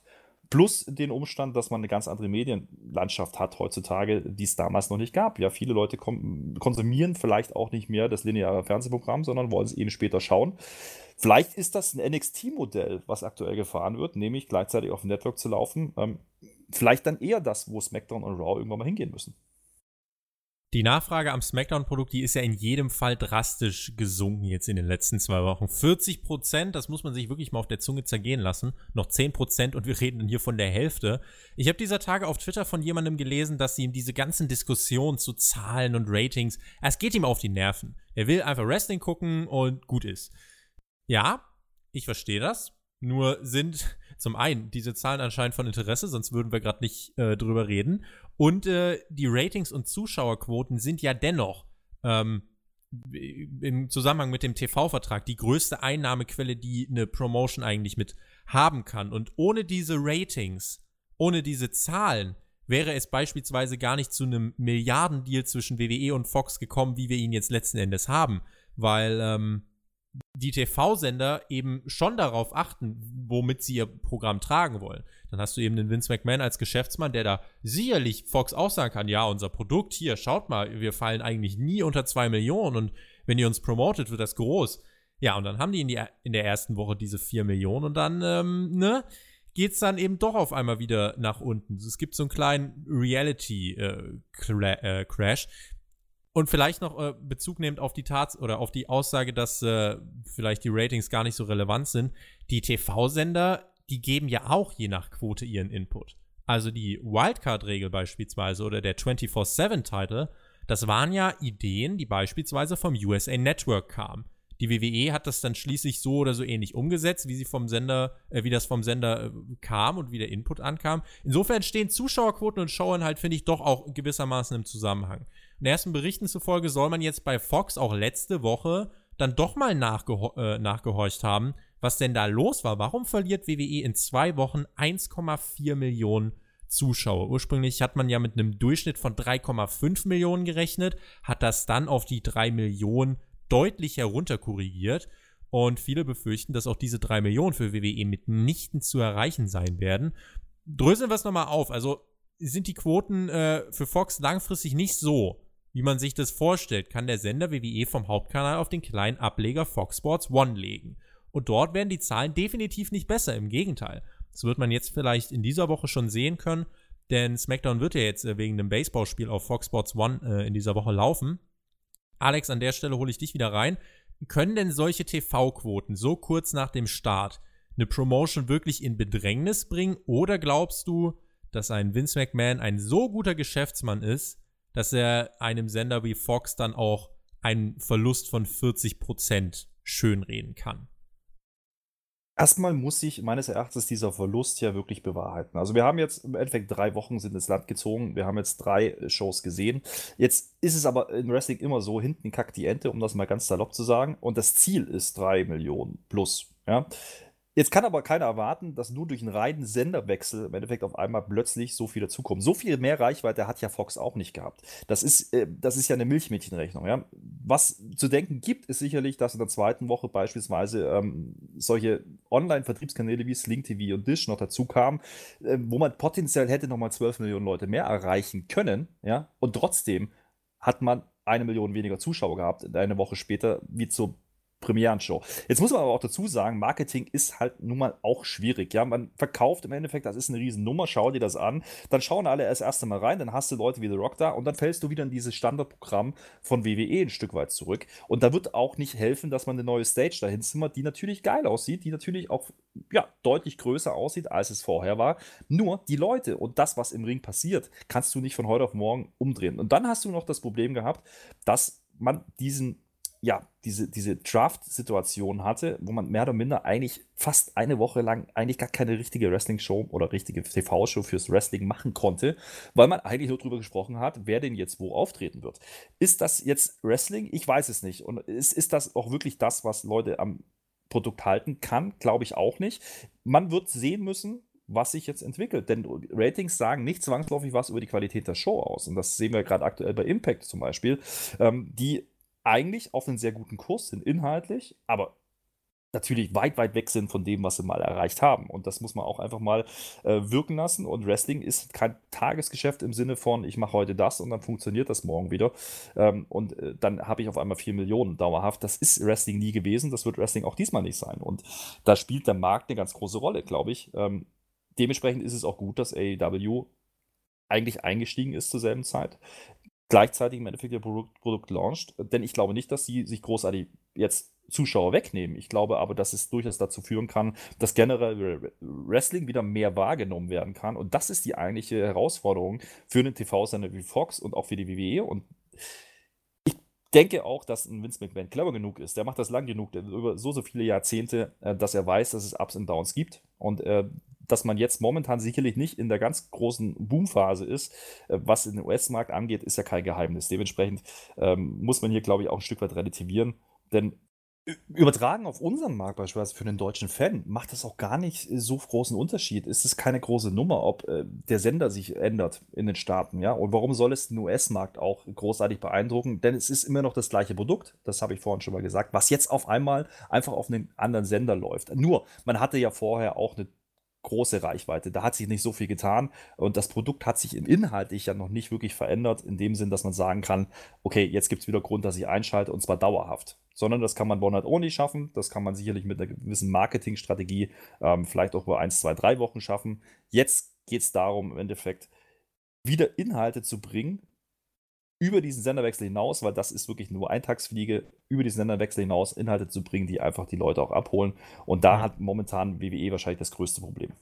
Plus den Umstand, dass man eine ganz andere Medienlandschaft hat heutzutage, die es damals noch nicht gab. Ja, viele Leute konsumieren vielleicht auch nicht mehr das lineare Fernsehprogramm, sondern wollen es eben später schauen. Vielleicht ist das ein NXT-Modell, was aktuell gefahren wird, nämlich gleichzeitig auf dem Network zu laufen. Ähm, vielleicht dann eher das, wo SmackDown und Raw irgendwann mal hingehen müssen. Die Nachfrage am SmackDown-Produkt, die ist ja in jedem Fall drastisch gesunken jetzt in den letzten zwei Wochen. 40 Prozent, das muss man sich wirklich mal auf der Zunge zergehen lassen. Noch 10 Prozent und wir reden hier von der Hälfte. Ich habe dieser Tage auf Twitter von jemandem gelesen, dass ihm diese ganzen Diskussionen zu Zahlen und Ratings, es geht ihm auf die Nerven. Er will einfach Wrestling gucken und gut ist. Ja, ich verstehe das. Nur sind zum einen diese Zahlen anscheinend von Interesse, sonst würden wir gerade nicht äh, drüber reden. Und äh, die Ratings und Zuschauerquoten sind ja dennoch ähm, im Zusammenhang mit dem TV-Vertrag die größte Einnahmequelle, die eine Promotion eigentlich mit haben kann. Und ohne diese Ratings, ohne diese Zahlen, wäre es beispielsweise gar nicht zu einem Milliardendeal zwischen WWE und Fox gekommen, wie wir ihn jetzt letzten Endes haben. Weil ähm, die TV-Sender eben schon darauf achten, womit sie ihr Programm tragen wollen. Dann hast du eben den Vince McMahon als Geschäftsmann, der da sicherlich Fox auch sagen kann, ja, unser Produkt hier, schaut mal, wir fallen eigentlich nie unter zwei Millionen und wenn ihr uns promotet, wird das groß. Ja, und dann haben die in, die, in der ersten Woche diese vier Millionen und dann, ähm, ne, geht's dann eben doch auf einmal wieder nach unten. Es gibt so einen kleinen Reality-Crash. Äh, und vielleicht noch äh, Bezug nehmend auf die Tat oder auf die Aussage, dass äh, vielleicht die Ratings gar nicht so relevant sind. Die TV-Sender, die geben ja auch je nach Quote ihren Input. Also die Wildcard-Regel beispielsweise oder der 24-7-Title, das waren ja Ideen, die beispielsweise vom USA Network kamen. Die WWE hat das dann schließlich so oder so ähnlich umgesetzt, wie sie vom Sender, äh, wie das vom Sender äh, kam und wie der Input ankam. Insofern stehen Zuschauerquoten und Showern halt, finde ich, doch auch gewissermaßen im Zusammenhang. Und ersten Berichten zufolge soll man jetzt bei Fox auch letzte Woche dann doch mal nachgeho äh, nachgehorcht haben, was denn da los war. Warum verliert WWE in zwei Wochen 1,4 Millionen Zuschauer? Ursprünglich hat man ja mit einem Durchschnitt von 3,5 Millionen gerechnet, hat das dann auf die 3 Millionen deutlich herunterkorrigiert. Und viele befürchten, dass auch diese 3 Millionen für WWE mitnichten zu erreichen sein werden. Dröseln wir es nochmal auf. Also sind die Quoten äh, für Fox langfristig nicht so, wie man sich das vorstellt, kann der Sender WWE vom Hauptkanal auf den kleinen Ableger Fox Sports One legen. Und dort werden die Zahlen definitiv nicht besser, im Gegenteil. Das wird man jetzt vielleicht in dieser Woche schon sehen können, denn SmackDown wird ja jetzt äh, wegen dem Baseballspiel auf Fox Sports One äh, in dieser Woche laufen. Alex, an der Stelle hole ich dich wieder rein. Können denn solche TV-Quoten so kurz nach dem Start eine Promotion wirklich in Bedrängnis bringen? Oder glaubst du, dass ein Vince McMahon ein so guter Geschäftsmann ist, dass er einem Sender wie Fox dann auch einen Verlust von 40% schönreden kann? Erstmal muss sich meines Erachtens dieser Verlust ja wirklich bewahrheiten. Also wir haben jetzt im Endeffekt drei Wochen sind ins Land gezogen. Wir haben jetzt drei Shows gesehen. Jetzt ist es aber in Wrestling immer so, hinten kackt die Ente, um das mal ganz salopp zu sagen. Und das Ziel ist drei Millionen plus. Ja. Jetzt kann aber keiner erwarten, dass nur durch einen reinen Senderwechsel im Endeffekt auf einmal plötzlich so viel dazukommt. So viel mehr Reichweite hat ja Fox auch nicht gehabt. Das ist, äh, das ist ja eine Milchmädchenrechnung. Ja? Was zu denken gibt, ist sicherlich, dass in der zweiten Woche beispielsweise ähm, solche Online-Vertriebskanäle wie Sling TV und Dish noch dazu kamen, äh, wo man potenziell hätte nochmal 12 Millionen Leute mehr erreichen können. Ja? Und trotzdem hat man eine Million weniger Zuschauer gehabt, eine Woche später, wie zur Premierenshow. Jetzt muss man aber auch dazu sagen, Marketing ist halt nun mal auch schwierig. Ja, man verkauft im Endeffekt, das ist eine Riesennummer, schau dir das an. Dann schauen alle das erste Mal rein, dann hast du Leute wie The Rock da und dann fällst du wieder in dieses Standardprogramm von WWE ein Stück weit zurück. Und da wird auch nicht helfen, dass man eine neue Stage dahin zimmert, die natürlich geil aussieht, die natürlich auch ja, deutlich größer aussieht, als es vorher war. Nur die Leute und das, was im Ring passiert, kannst du nicht von heute auf morgen umdrehen. Und dann hast du noch das Problem gehabt, dass man diesen ja, diese, diese Draft-Situation hatte, wo man mehr oder minder eigentlich fast eine Woche lang eigentlich gar keine richtige Wrestling-Show oder richtige TV-Show fürs Wrestling machen konnte, weil man eigentlich nur darüber gesprochen hat, wer denn jetzt wo auftreten wird. Ist das jetzt Wrestling? Ich weiß es nicht. Und ist, ist das auch wirklich das, was Leute am Produkt halten kann? Glaube ich auch nicht. Man wird sehen müssen, was sich jetzt entwickelt. Denn Ratings sagen nicht zwangsläufig was über die Qualität der Show aus. Und das sehen wir gerade aktuell bei Impact zum Beispiel, ähm, die eigentlich auf einem sehr guten Kurs sind, inhaltlich, aber natürlich weit, weit weg sind von dem, was sie mal erreicht haben. Und das muss man auch einfach mal äh, wirken lassen. Und Wrestling ist kein Tagesgeschäft im Sinne von, ich mache heute das und dann funktioniert das morgen wieder. Ähm, und äh, dann habe ich auf einmal vier Millionen dauerhaft. Das ist Wrestling nie gewesen. Das wird Wrestling auch diesmal nicht sein. Und da spielt der Markt eine ganz große Rolle, glaube ich. Ähm, dementsprechend ist es auch gut, dass AEW eigentlich eingestiegen ist zur selben Zeit gleichzeitig im Endeffekt ihr Produkt, Produkt launcht. Denn ich glaube nicht, dass sie sich großartig jetzt Zuschauer wegnehmen. Ich glaube aber, dass es durchaus dazu führen kann, dass generell Wrestling wieder mehr wahrgenommen werden kann. Und das ist die eigentliche Herausforderung für einen TV-Sender wie Fox und auch für die WWE. Und denke auch, dass ein Vince McMahon clever genug ist. Der macht das lang genug, über so, so viele Jahrzehnte, äh, dass er weiß, dass es Ups und Downs gibt. Und äh, dass man jetzt momentan sicherlich nicht in der ganz großen Boomphase ist, äh, was den US-Markt angeht, ist ja kein Geheimnis. Dementsprechend ähm, muss man hier, glaube ich, auch ein Stück weit relativieren. Denn übertragen auf unseren Markt beispielsweise für den deutschen Fan macht das auch gar nicht so großen Unterschied. Es ist keine große Nummer, ob äh, der Sender sich ändert in den Staaten, ja. Und warum soll es den US-Markt auch großartig beeindrucken? Denn es ist immer noch das gleiche Produkt, das habe ich vorhin schon mal gesagt, was jetzt auf einmal einfach auf einen anderen Sender läuft. Nur, man hatte ja vorher auch eine große Reichweite. Da hat sich nicht so viel getan und das Produkt hat sich inhaltlich ja noch nicht wirklich verändert, in dem Sinn, dass man sagen kann, okay, jetzt gibt es wieder Grund, dass ich einschalte und zwar dauerhaft. Sondern das kann man One Night Only schaffen, das kann man sicherlich mit einer gewissen Marketingstrategie ähm, vielleicht auch über 1, 2, 3 Wochen schaffen. Jetzt geht es darum, im Endeffekt wieder Inhalte zu bringen, über diesen Senderwechsel hinaus, weil das ist wirklich nur Eintagsfliege, über diesen Senderwechsel hinaus Inhalte zu bringen, die einfach die Leute auch abholen. Und da hat momentan WWE wahrscheinlich das größte Problem.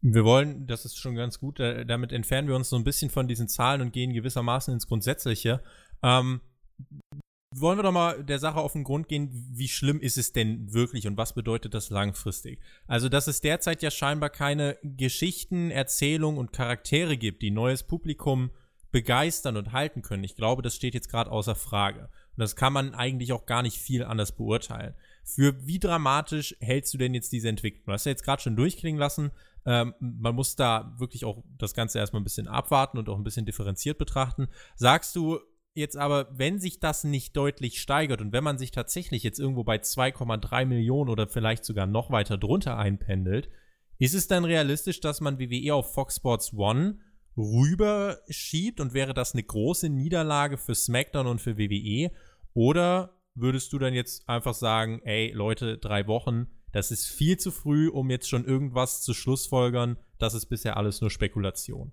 Wir wollen, das ist schon ganz gut, damit entfernen wir uns so ein bisschen von diesen Zahlen und gehen gewissermaßen ins Grundsätzliche. Ähm, wollen wir doch mal der Sache auf den Grund gehen, wie schlimm ist es denn wirklich und was bedeutet das langfristig? Also, dass es derzeit ja scheinbar keine Geschichten, Erzählungen und Charaktere gibt, die neues Publikum begeistern und halten können. Ich glaube, das steht jetzt gerade außer Frage. Und das kann man eigentlich auch gar nicht viel anders beurteilen. Für wie dramatisch hältst du denn jetzt diese Entwicklung? Du hast ja jetzt gerade schon durchklingen lassen. Ähm, man muss da wirklich auch das Ganze erstmal ein bisschen abwarten und auch ein bisschen differenziert betrachten. Sagst du jetzt aber, wenn sich das nicht deutlich steigert und wenn man sich tatsächlich jetzt irgendwo bei 2,3 Millionen oder vielleicht sogar noch weiter drunter einpendelt, ist es dann realistisch, dass man WWE auf Fox Sports One rüberschiebt und wäre das eine große Niederlage für SmackDown und für WWE? Oder würdest du dann jetzt einfach sagen, ey Leute, drei Wochen, das ist viel zu früh, um jetzt schon irgendwas zu schlussfolgern, das ist bisher alles nur Spekulation?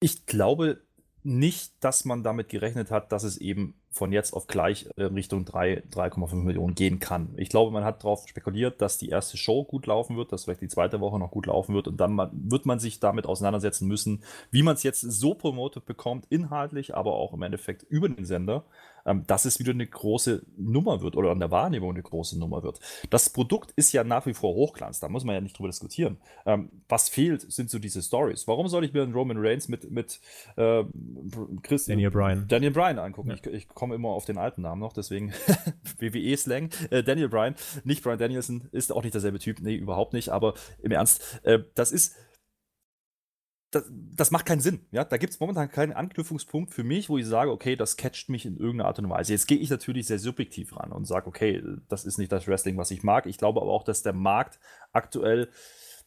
Ich glaube nicht, dass man damit gerechnet hat, dass es eben von jetzt auf gleich äh, Richtung 3,5 Millionen gehen kann. Ich glaube, man hat darauf spekuliert, dass die erste Show gut laufen wird, dass vielleicht die zweite Woche noch gut laufen wird und dann wird man sich damit auseinandersetzen müssen, wie man es jetzt so promotet bekommt, inhaltlich, aber auch im Endeffekt über den Sender, ähm, dass es wieder eine große Nummer wird oder an der Wahrnehmung eine große Nummer wird. Das Produkt ist ja nach wie vor Hochglanz, da muss man ja nicht drüber diskutieren. Ähm, was fehlt, sind so diese Stories. Warum soll ich mir einen Roman Reigns mit, mit äh, Chris, Daniel Bryan. Daniel Bryan angucken? Ja. Ich, ich komme immer auf den alten Namen noch, deswegen WWE-Slang. Äh, Daniel Bryan, nicht Bryan Danielson, ist auch nicht derselbe Typ, nee, überhaupt nicht, aber im Ernst, äh, das ist das, das, macht keinen Sinn. Ja? Da gibt es momentan keinen Anknüpfungspunkt für mich, wo ich sage, okay, das catcht mich in irgendeiner Art und Weise. Jetzt gehe ich natürlich sehr subjektiv ran und sage, okay, das ist nicht das Wrestling, was ich mag. Ich glaube aber auch, dass der Markt aktuell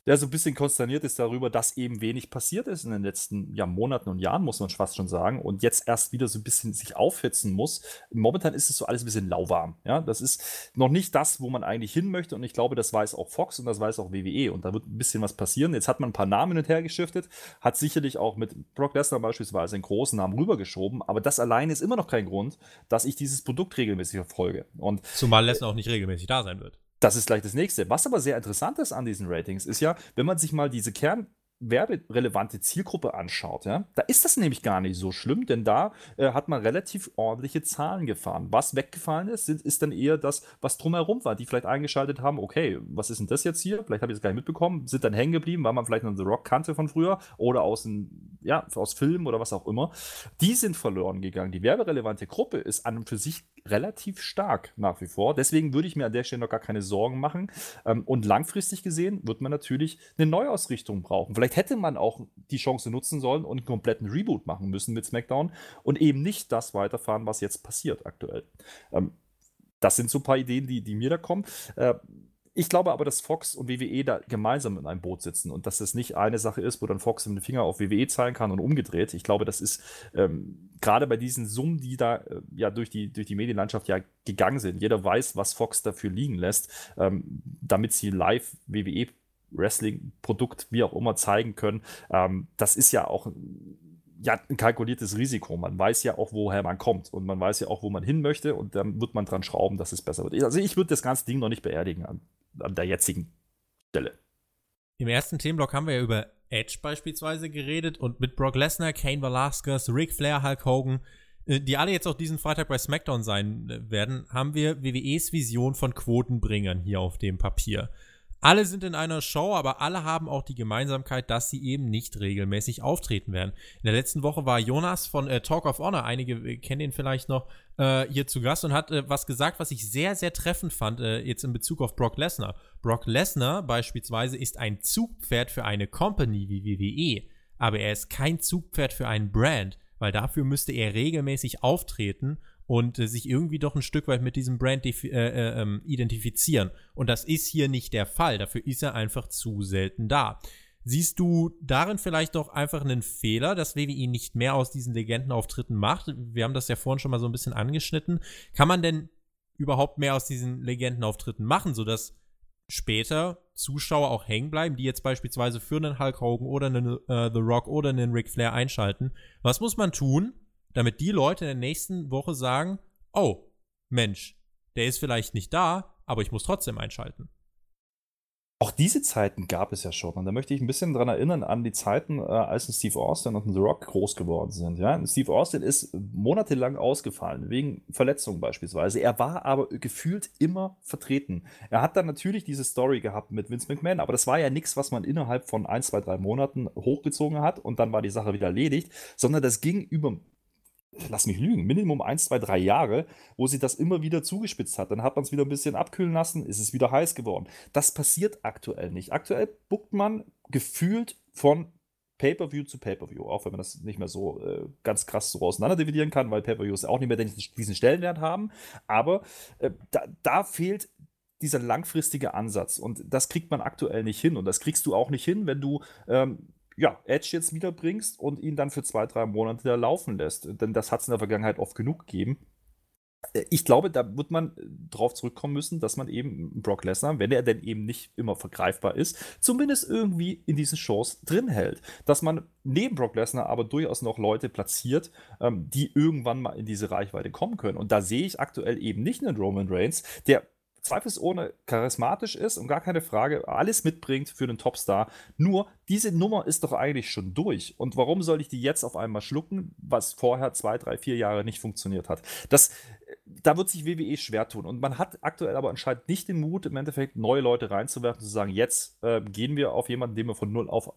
der so ein bisschen konsterniert ist darüber, dass eben wenig passiert ist in den letzten ja, Monaten und Jahren, muss man fast schon sagen, und jetzt erst wieder so ein bisschen sich aufhitzen muss. Momentan ist es so alles ein bisschen lauwarm. Ja? Das ist noch nicht das, wo man eigentlich hin möchte, und ich glaube, das weiß auch Fox und das weiß auch WWE, und da wird ein bisschen was passieren. Jetzt hat man ein paar Namen hin und her geschiftet, hat sicherlich auch mit Brock Lesnar beispielsweise einen großen Namen rübergeschoben, aber das allein ist immer noch kein Grund, dass ich dieses Produkt regelmäßig verfolge. Und, Zumal Lesnar auch nicht regelmäßig da sein wird. Das ist gleich das nächste. Was aber sehr interessant ist an diesen Ratings, ist ja, wenn man sich mal diese Kern werberelevante Zielgruppe anschaut, ja, da ist das nämlich gar nicht so schlimm, denn da äh, hat man relativ ordentliche Zahlen gefahren. Was weggefallen ist, sind, ist dann eher das, was drumherum war, die vielleicht eingeschaltet haben, okay, was ist denn das jetzt hier? Vielleicht habe ich das gar nicht mitbekommen, sind dann hängen geblieben, weil man vielleicht noch The Rock kannte von früher oder aus, ja, aus Filmen oder was auch immer. Die sind verloren gegangen. Die werberelevante Gruppe ist an und für sich relativ stark nach wie vor. Deswegen würde ich mir an der Stelle noch gar keine Sorgen machen. Ähm, und langfristig gesehen wird man natürlich eine Neuausrichtung brauchen. Vielleicht hätte man auch die Chance nutzen sollen und einen kompletten Reboot machen müssen mit SmackDown und eben nicht das weiterfahren, was jetzt passiert aktuell. Ähm, das sind so ein paar Ideen, die, die mir da kommen. Ich glaube aber, dass Fox und WWE da gemeinsam in einem Boot sitzen und dass das nicht eine Sache ist, wo dann Fox mit dem Finger auf WWE zeigen kann und umgedreht. Ich glaube, das ist ähm, gerade bei diesen Summen, die da äh, ja durch die, durch die Medienlandschaft ja gegangen sind. Jeder weiß, was Fox dafür liegen lässt, ähm, damit sie live WWE Wrestling-Produkt, wie auch immer, zeigen können. Ähm, das ist ja auch ja, ein kalkuliertes Risiko. Man weiß ja auch, woher man kommt und man weiß ja auch, wo man hin möchte und dann wird man dran schrauben, dass es besser wird. Also ich würde das ganze Ding noch nicht beerdigen an, der jetzigen Stelle. Im ersten Themenblock haben wir ja über Edge beispielsweise geredet und mit Brock Lesnar, Kane Velasquez, Ric Flair, Hulk Hogan, äh, die alle jetzt auch diesen Freitag bei SmackDown sein äh, werden, haben wir WWEs Vision von Quotenbringern hier auf dem Papier. Alle sind in einer Show, aber alle haben auch die Gemeinsamkeit, dass sie eben nicht regelmäßig auftreten werden. In der letzten Woche war Jonas von äh, Talk of Honor, einige äh, kennen ihn vielleicht noch, äh, hier zu Gast und hat äh, was gesagt, was ich sehr, sehr treffend fand, äh, jetzt in Bezug auf Brock Lesnar. Brock Lesnar beispielsweise ist ein Zugpferd für eine Company wie WWE, aber er ist kein Zugpferd für einen Brand, weil dafür müsste er regelmäßig auftreten und äh, sich irgendwie doch ein Stück weit mit diesem Brand äh, äh, ähm, identifizieren. Und das ist hier nicht der Fall. Dafür ist er einfach zu selten da. Siehst du darin vielleicht doch einfach einen Fehler, dass WWE nicht mehr aus diesen Legendenauftritten macht? Wir haben das ja vorhin schon mal so ein bisschen angeschnitten. Kann man denn überhaupt mehr aus diesen Legendenauftritten machen, sodass später Zuschauer auch hängen bleiben, die jetzt beispielsweise für einen Hulk Hogan oder einen äh, The Rock oder einen Ric Flair einschalten? Was muss man tun, damit die Leute in der nächsten Woche sagen, oh, Mensch, der ist vielleicht nicht da, aber ich muss trotzdem einschalten. Auch diese Zeiten gab es ja schon. Und da möchte ich ein bisschen daran erinnern an die Zeiten, äh, als Steve Austin und The Rock groß geworden sind. Ja? Steve Austin ist monatelang ausgefallen, wegen Verletzungen beispielsweise. Er war aber gefühlt immer vertreten. Er hat dann natürlich diese Story gehabt mit Vince McMahon, aber das war ja nichts, was man innerhalb von ein, zwei, drei Monaten hochgezogen hat und dann war die Sache wieder erledigt, sondern das ging über lass mich lügen, Minimum 1, 2, 3 Jahre, wo sie das immer wieder zugespitzt hat. Dann hat man es wieder ein bisschen abkühlen lassen, ist es wieder heiß geworden. Das passiert aktuell nicht. Aktuell buckt man gefühlt von Pay-per-view zu Pay-per-view, auch wenn man das nicht mehr so äh, ganz krass so auseinander dividieren kann, weil Pay-per-views auch nicht mehr diesen Stellenwert haben. Aber äh, da, da fehlt dieser langfristige Ansatz und das kriegt man aktuell nicht hin und das kriegst du auch nicht hin, wenn du ähm, ja, Edge jetzt wiederbringst und ihn dann für zwei, drei Monate da laufen lässt. Denn das hat es in der Vergangenheit oft genug gegeben. Äh, ich glaube, da wird man drauf zurückkommen müssen, dass man eben Brock Lesnar, wenn er denn eben nicht immer vergreifbar ist, zumindest irgendwie in diesen Shows drin hält. Dass man neben Brock Lesnar aber durchaus noch Leute platziert, ähm, die irgendwann mal in diese Reichweite kommen können. Und da sehe ich aktuell eben nicht einen Roman Reigns, der zweifelsohne charismatisch ist und gar keine Frage, alles mitbringt für einen Topstar. Nur, diese Nummer ist doch eigentlich schon durch. Und warum soll ich die jetzt auf einmal schlucken, was vorher zwei, drei, vier Jahre nicht funktioniert hat? Das, da wird sich WWE schwer tun. Und man hat aktuell aber anscheinend nicht den Mut, im Endeffekt neue Leute reinzuwerfen zu sagen, jetzt äh, gehen wir auf jemanden, den wir von null auf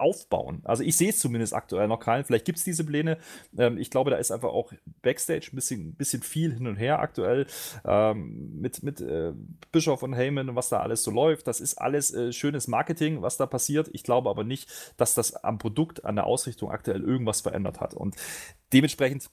aufbauen. Also ich sehe es zumindest aktuell noch keinen. Vielleicht gibt es diese Pläne. Ähm, ich glaube, da ist einfach auch Backstage ein bisschen, bisschen viel hin und her aktuell ähm, mit, mit äh, Bischof und Heyman und was da alles so läuft. Das ist alles äh, schönes Marketing, was da passiert. Ich glaube aber nicht, dass das am Produkt, an der Ausrichtung aktuell irgendwas verändert hat. Und dementsprechend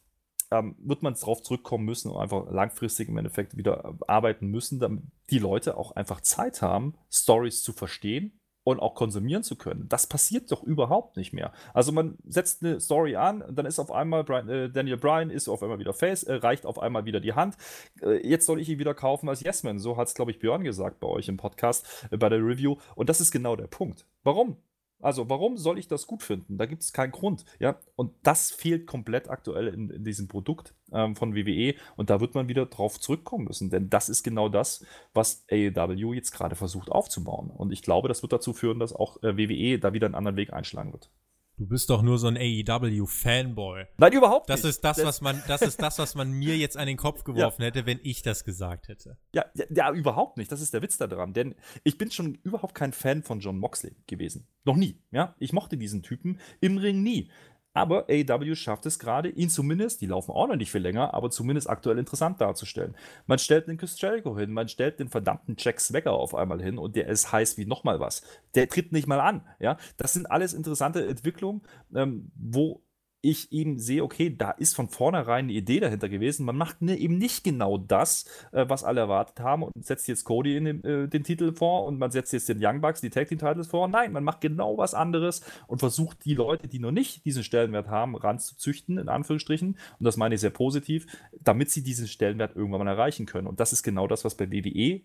ähm, wird man darauf zurückkommen müssen und einfach langfristig im Endeffekt wieder arbeiten müssen, damit die Leute auch einfach Zeit haben, Stories zu verstehen und auch konsumieren zu können. Das passiert doch überhaupt nicht mehr. Also man setzt eine Story an, dann ist auf einmal Brian, äh, Daniel Bryan ist auf einmal wieder Face, äh, reicht auf einmal wieder die Hand. Äh, jetzt soll ich ihn wieder kaufen als Yes-Man. So hat es, glaube ich, Björn gesagt bei euch im Podcast, äh, bei der Review. Und das ist genau der Punkt. Warum? Also, warum soll ich das gut finden? Da gibt es keinen Grund. Ja? Und das fehlt komplett aktuell in, in diesem Produkt ähm, von WWE. Und da wird man wieder drauf zurückkommen müssen. Denn das ist genau das, was AEW jetzt gerade versucht aufzubauen. Und ich glaube, das wird dazu führen, dass auch äh, WWE da wieder einen anderen Weg einschlagen wird. Du bist doch nur so ein AEW-Fanboy. Nein, überhaupt nicht. Das ist das, was man, das ist das, was man mir jetzt an den Kopf geworfen ja. hätte, wenn ich das gesagt hätte. Ja, ja, ja, überhaupt nicht. Das ist der Witz daran. Denn ich bin schon überhaupt kein Fan von John Moxley gewesen. Noch nie. Ja, ich mochte diesen Typen im Ring nie. Aber AEW schafft es gerade, ihn zumindest, die laufen auch noch nicht viel länger, aber zumindest aktuell interessant darzustellen. Man stellt den Chris Jericho hin, man stellt den verdammten Jack Swagger auf einmal hin und der ist heiß wie nochmal was. Der tritt nicht mal an. Ja? Das sind alles interessante Entwicklungen, ähm, wo ich eben sehe, okay, da ist von vornherein eine Idee dahinter gewesen. Man macht ne, eben nicht genau das, äh, was alle erwartet haben und setzt jetzt Cody in den, äh, den Titel vor und man setzt jetzt den Young Bucks die Tag Team Titles vor. Nein, man macht genau was anderes und versucht die Leute, die noch nicht diesen Stellenwert haben, ranzuzüchten, in Anführungsstrichen. Und das meine ich sehr positiv, damit sie diesen Stellenwert irgendwann mal erreichen können. Und das ist genau das, was bei WWE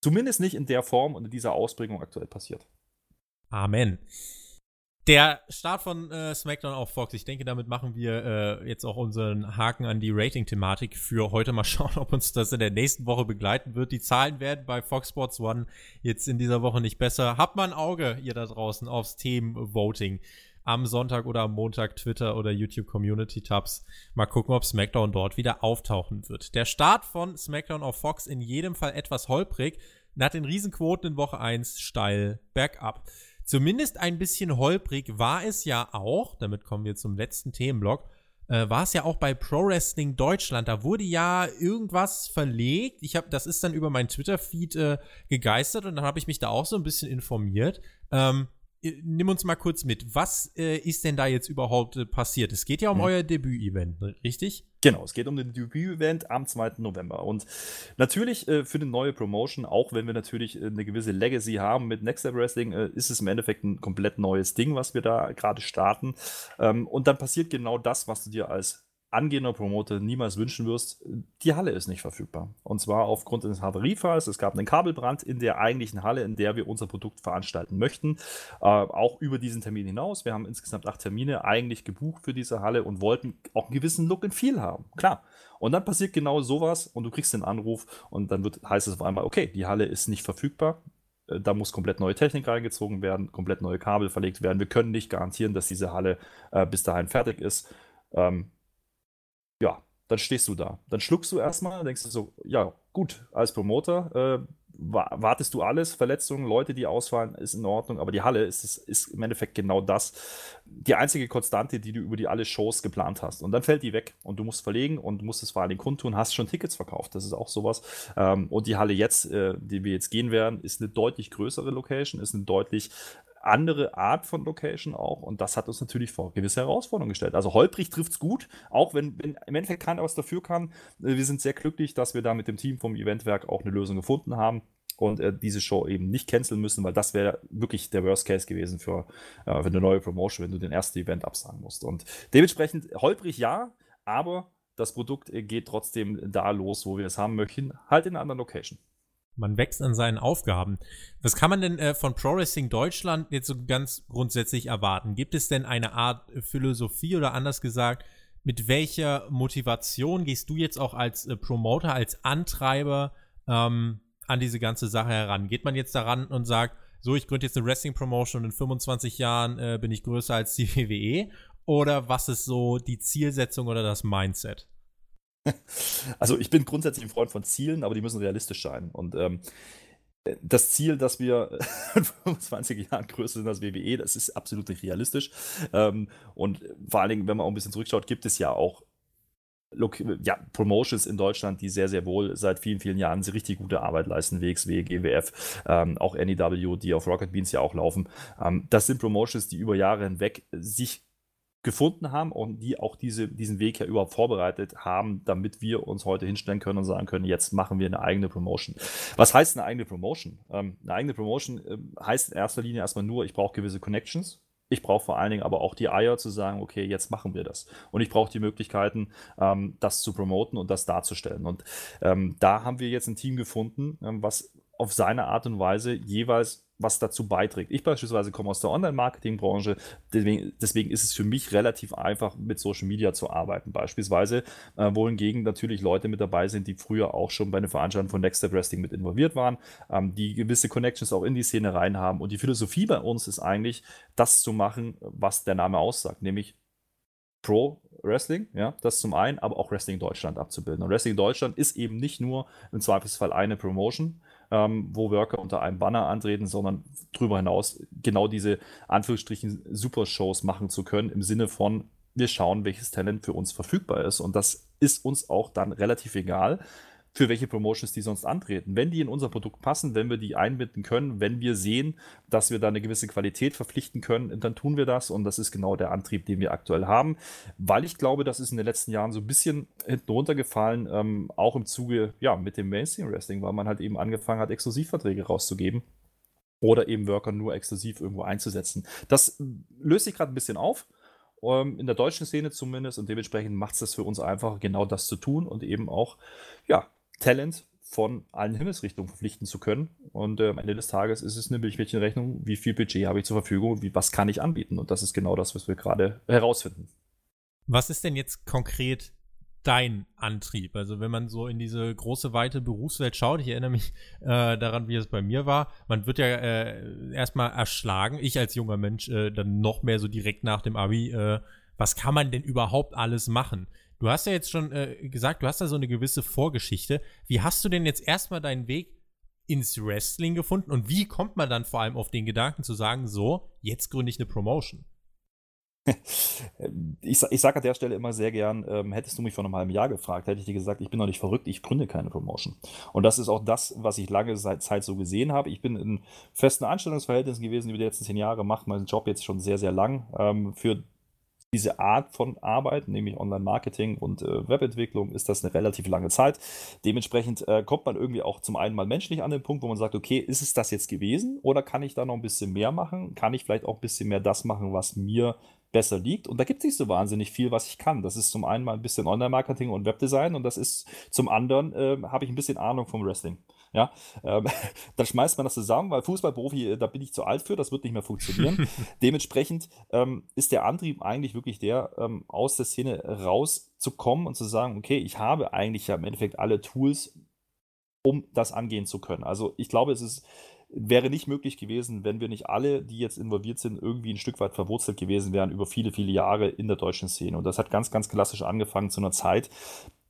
zumindest nicht in der Form und in dieser Ausprägung aktuell passiert. Amen. Der Start von äh, SmackDown auf Fox, ich denke, damit machen wir äh, jetzt auch unseren Haken an die Rating-Thematik für heute. Mal schauen, ob uns das in der nächsten Woche begleiten wird. Die Zahlen werden bei Fox Sports One jetzt in dieser Woche nicht besser. Habt mal ein Auge, ihr da draußen, aufs Themen-Voting. Am Sonntag oder am Montag Twitter oder YouTube Community Tabs. Mal gucken, ob SmackDown dort wieder auftauchen wird. Der Start von SmackDown auf Fox in jedem Fall etwas holprig. Nach den Riesenquoten in Woche 1 steil bergab. Zumindest ein bisschen holprig war es ja auch, damit kommen wir zum letzten Themenblock, äh, war es ja auch bei Pro Wrestling Deutschland. Da wurde ja irgendwas verlegt. Ich habe, das ist dann über meinen Twitter-Feed äh, gegeistert und dann habe ich mich da auch so ein bisschen informiert. Ähm, äh, nimm uns mal kurz mit. Was äh, ist denn da jetzt überhaupt äh, passiert? Es geht ja um mhm. euer Debüt-Event, richtig? Genau, es geht um den Debüt-Event am 2. November. Und natürlich äh, für eine neue Promotion, auch wenn wir natürlich äh, eine gewisse Legacy haben mit Next Step Wrestling, äh, ist es im Endeffekt ein komplett neues Ding, was wir da gerade starten. Ähm, und dann passiert genau das, was du dir als angehender Promoter niemals wünschen wirst, die Halle ist nicht verfügbar. Und zwar aufgrund eines Havariefalls. Es gab einen Kabelbrand in der eigentlichen Halle, in der wir unser Produkt veranstalten möchten. Äh, auch über diesen Termin hinaus. Wir haben insgesamt acht Termine eigentlich gebucht für diese Halle und wollten auch einen gewissen Look and Feel haben. Klar. Und dann passiert genau sowas und du kriegst den Anruf und dann wird, heißt es auf einmal, okay, die Halle ist nicht verfügbar äh, da muss komplett neue Technik reingezogen werden, komplett neue Kabel verlegt werden. Wir können nicht garantieren, dass diese Halle äh, bis dahin fertig ist. Ähm, ja, dann stehst du da. Dann schluckst du erstmal, denkst du so, ja, gut, als Promoter äh, wartest du alles, Verletzungen, Leute, die ausfallen, ist in Ordnung, aber die Halle ist, ist, ist im Endeffekt genau das. Die einzige Konstante, die du über die alle Shows geplant hast. Und dann fällt die weg und du musst verlegen und musst es vor allem kundtun, hast schon Tickets verkauft. Das ist auch sowas. Ähm, und die Halle jetzt, äh, die wir jetzt gehen werden, ist eine deutlich größere Location, ist eine deutlich andere Art von Location auch. Und das hat uns natürlich vor gewisse Herausforderungen gestellt. Also holprig trifft es gut, auch wenn, wenn im Endeffekt keiner was dafür kann. Äh, wir sind sehr glücklich, dass wir da mit dem Team vom Eventwerk auch eine Lösung gefunden haben und äh, diese Show eben nicht canceln müssen, weil das wäre wirklich der Worst Case gewesen für, äh, für eine neue Promotion, wenn du den ersten Event absagen musst. Und dementsprechend holprig ja, aber das Produkt äh, geht trotzdem da los, wo wir es haben möchten, halt in einer anderen Location. Man wächst an seinen Aufgaben. Was kann man denn äh, von Pro Wrestling Deutschland jetzt so ganz grundsätzlich erwarten? Gibt es denn eine Art Philosophie oder anders gesagt, mit welcher Motivation gehst du jetzt auch als äh, Promoter, als Antreiber ähm, an diese ganze Sache heran? Geht man jetzt daran und sagt, so, ich gründe jetzt eine Wrestling-Promotion und in 25 Jahren äh, bin ich größer als die WWE? Oder was ist so die Zielsetzung oder das Mindset? Also ich bin grundsätzlich ein Freund von Zielen, aber die müssen realistisch sein. Und ähm, das Ziel, dass wir in 25 Jahren größer sind als WWE, das ist absolut nicht realistisch. Ähm, und vor allen Dingen, wenn man auch ein bisschen zurückschaut, gibt es ja auch ja, Promotions in Deutschland, die sehr, sehr wohl seit vielen, vielen Jahren richtig gute Arbeit leisten, WXW, GWF, ähm, auch NEW, die auf Rocket Beans ja auch laufen. Ähm, das sind Promotions, die über Jahre hinweg sich gefunden haben und die auch diese, diesen Weg ja überhaupt vorbereitet haben, damit wir uns heute hinstellen können und sagen können, jetzt machen wir eine eigene Promotion. Was heißt eine eigene Promotion? Ähm, eine eigene Promotion äh, heißt in erster Linie erstmal nur, ich brauche gewisse Connections. Ich brauche vor allen Dingen aber auch die Eier zu sagen, okay, jetzt machen wir das. Und ich brauche die Möglichkeiten, ähm, das zu promoten und das darzustellen. Und ähm, da haben wir jetzt ein Team gefunden, ähm, was auf seine Art und Weise jeweils was dazu beiträgt. Ich beispielsweise komme aus der Online-Marketing-Branche, deswegen, deswegen, ist es für mich relativ einfach, mit Social Media zu arbeiten. Beispielsweise, äh, wohingegen natürlich Leute mit dabei sind, die früher auch schon bei einer Veranstaltung von Next Step Wrestling mit involviert waren, ähm, die gewisse Connections auch in die Szene rein haben. Und die Philosophie bei uns ist eigentlich, das zu machen, was der Name aussagt, nämlich Pro Wrestling, ja, das zum einen, aber auch Wrestling Deutschland abzubilden. Und Wrestling Deutschland ist eben nicht nur im Zweifelsfall eine Promotion, ähm, wo Worker unter einem Banner antreten, sondern darüber hinaus genau diese Anführungsstrichen Super-Shows machen zu können, im Sinne von, wir schauen, welches Talent für uns verfügbar ist. Und das ist uns auch dann relativ egal für welche Promotions die sonst antreten. Wenn die in unser Produkt passen, wenn wir die einbinden können, wenn wir sehen, dass wir da eine gewisse Qualität verpflichten können, dann tun wir das und das ist genau der Antrieb, den wir aktuell haben, weil ich glaube, das ist in den letzten Jahren so ein bisschen hinten runtergefallen, ähm, auch im Zuge, ja, mit dem Mainstream Wrestling, weil man halt eben angefangen hat, Exklusivverträge rauszugeben oder eben Worker nur exklusiv irgendwo einzusetzen. Das löst sich gerade ein bisschen auf ähm, in der deutschen Szene zumindest und dementsprechend macht es das für uns einfach, genau das zu tun und eben auch, ja, Talent von allen Himmelsrichtungen verpflichten zu können. Und äh, am Ende des Tages ist es eine Milchmädchenrechnung, wie viel Budget habe ich zur Verfügung, wie, was kann ich anbieten. Und das ist genau das, was wir gerade herausfinden. Was ist denn jetzt konkret dein Antrieb? Also wenn man so in diese große, weite Berufswelt schaut, ich erinnere mich äh, daran, wie es bei mir war, man wird ja äh, erstmal erschlagen, ich als junger Mensch äh, dann noch mehr so direkt nach dem Abi, äh, was kann man denn überhaupt alles machen? Du hast ja jetzt schon äh, gesagt, du hast da so eine gewisse Vorgeschichte. Wie hast du denn jetzt erstmal deinen Weg ins Wrestling gefunden und wie kommt man dann vor allem auf den Gedanken zu sagen, so, jetzt gründe ich eine Promotion? ich, ich sage an der Stelle immer sehr gern, ähm, hättest du mich vor einem halben Jahr gefragt, hätte ich dir gesagt, ich bin noch nicht verrückt, ich gründe keine Promotion. Und das ist auch das, was ich lange Zeit so gesehen habe. Ich bin in festen Anstellungsverhältnissen gewesen über die letzten zehn Jahre, mache meinen Job jetzt schon sehr, sehr lang. Ähm, für diese Art von Arbeit, nämlich Online-Marketing und äh, Webentwicklung, ist das eine relativ lange Zeit. Dementsprechend äh, kommt man irgendwie auch zum einen mal menschlich an den Punkt, wo man sagt, okay, ist es das jetzt gewesen oder kann ich da noch ein bisschen mehr machen? Kann ich vielleicht auch ein bisschen mehr das machen, was mir besser liegt. Und da gibt es nicht so wahnsinnig viel, was ich kann. Das ist zum einen mal ein bisschen Online-Marketing und Webdesign und das ist zum anderen, äh, habe ich ein bisschen Ahnung vom Wrestling. Ja, ähm, dann schmeißt man das zusammen, weil Fußballprofi, äh, da bin ich zu alt für, das wird nicht mehr funktionieren. Dementsprechend ähm, ist der Antrieb eigentlich wirklich der, ähm, aus der Szene rauszukommen und zu sagen, okay, ich habe eigentlich ja im Endeffekt alle Tools, um das angehen zu können. Also ich glaube, es ist wäre nicht möglich gewesen, wenn wir nicht alle, die jetzt involviert sind, irgendwie ein Stück weit verwurzelt gewesen wären über viele, viele Jahre in der deutschen Szene. Und das hat ganz, ganz klassisch angefangen zu einer Zeit,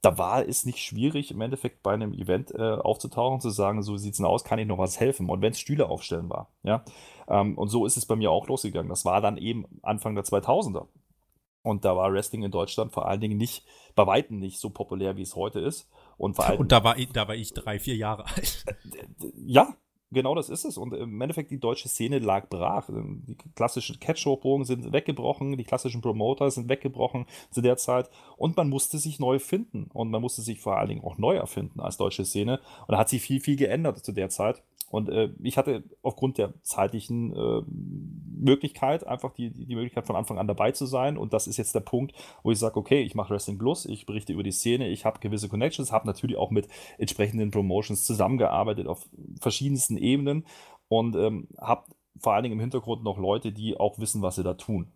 da war es nicht schwierig, im Endeffekt bei einem Event äh, aufzutauchen, zu sagen, so sieht es denn aus, kann ich noch was helfen? Und wenn es Stühle aufstellen war, ja. Ähm, und so ist es bei mir auch losgegangen. Das war dann eben Anfang der 2000er. Und da war Wrestling in Deutschland vor allen Dingen nicht, bei Weitem nicht so populär, wie es heute ist. Und, vor allem, und da, war ich, da war ich drei, vier Jahre alt. Ja, Genau das ist es. Und im Endeffekt, die deutsche Szene lag brach. Die klassischen Catch-Hochbogen sind weggebrochen, die klassischen Promoter sind weggebrochen zu der Zeit. Und man musste sich neu finden. Und man musste sich vor allen Dingen auch neu erfinden als deutsche Szene. Und da hat sich viel, viel geändert zu der Zeit. Und äh, ich hatte aufgrund der zeitlichen äh, Möglichkeit einfach die, die Möglichkeit von Anfang an dabei zu sein. Und das ist jetzt der Punkt, wo ich sage, okay, ich mache Wrestling Plus, ich berichte über die Szene, ich habe gewisse Connections, habe natürlich auch mit entsprechenden Promotions zusammengearbeitet auf verschiedensten Ebenen und ähm, habe vor allen Dingen im Hintergrund noch Leute, die auch wissen, was sie da tun.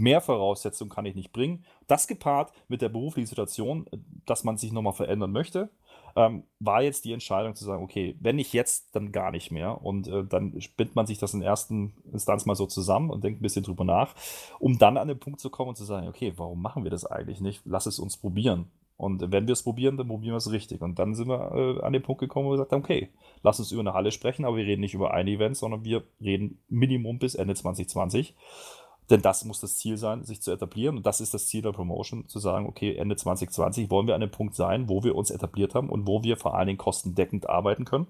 Mehr Voraussetzungen kann ich nicht bringen. Das gepaart mit der beruflichen Situation, dass man sich nochmal verändern möchte, ähm, war jetzt die Entscheidung zu sagen, okay, wenn nicht jetzt, dann gar nicht mehr. Und äh, dann spinnt man sich das in ersten Instanz mal so zusammen und denkt ein bisschen drüber nach, um dann an den Punkt zu kommen und zu sagen, okay, warum machen wir das eigentlich nicht? Lass es uns probieren. Und wenn wir es probieren, dann probieren wir es richtig. Und dann sind wir äh, an den Punkt gekommen, wo wir gesagt haben, okay, lass uns über eine Halle sprechen, aber wir reden nicht über ein Event, sondern wir reden Minimum bis Ende 2020. Denn das muss das Ziel sein, sich zu etablieren. Und das ist das Ziel der Promotion, zu sagen, okay, Ende 2020 wollen wir an einem Punkt sein, wo wir uns etabliert haben und wo wir vor allen Dingen kostendeckend arbeiten können.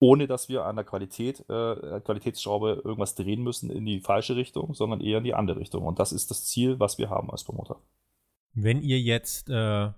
Ohne dass wir an der Qualität, äh, Qualitätsschraube irgendwas drehen müssen in die falsche Richtung, sondern eher in die andere Richtung. Und das ist das Ziel, was wir haben als Promoter. Wenn ihr jetzt äh,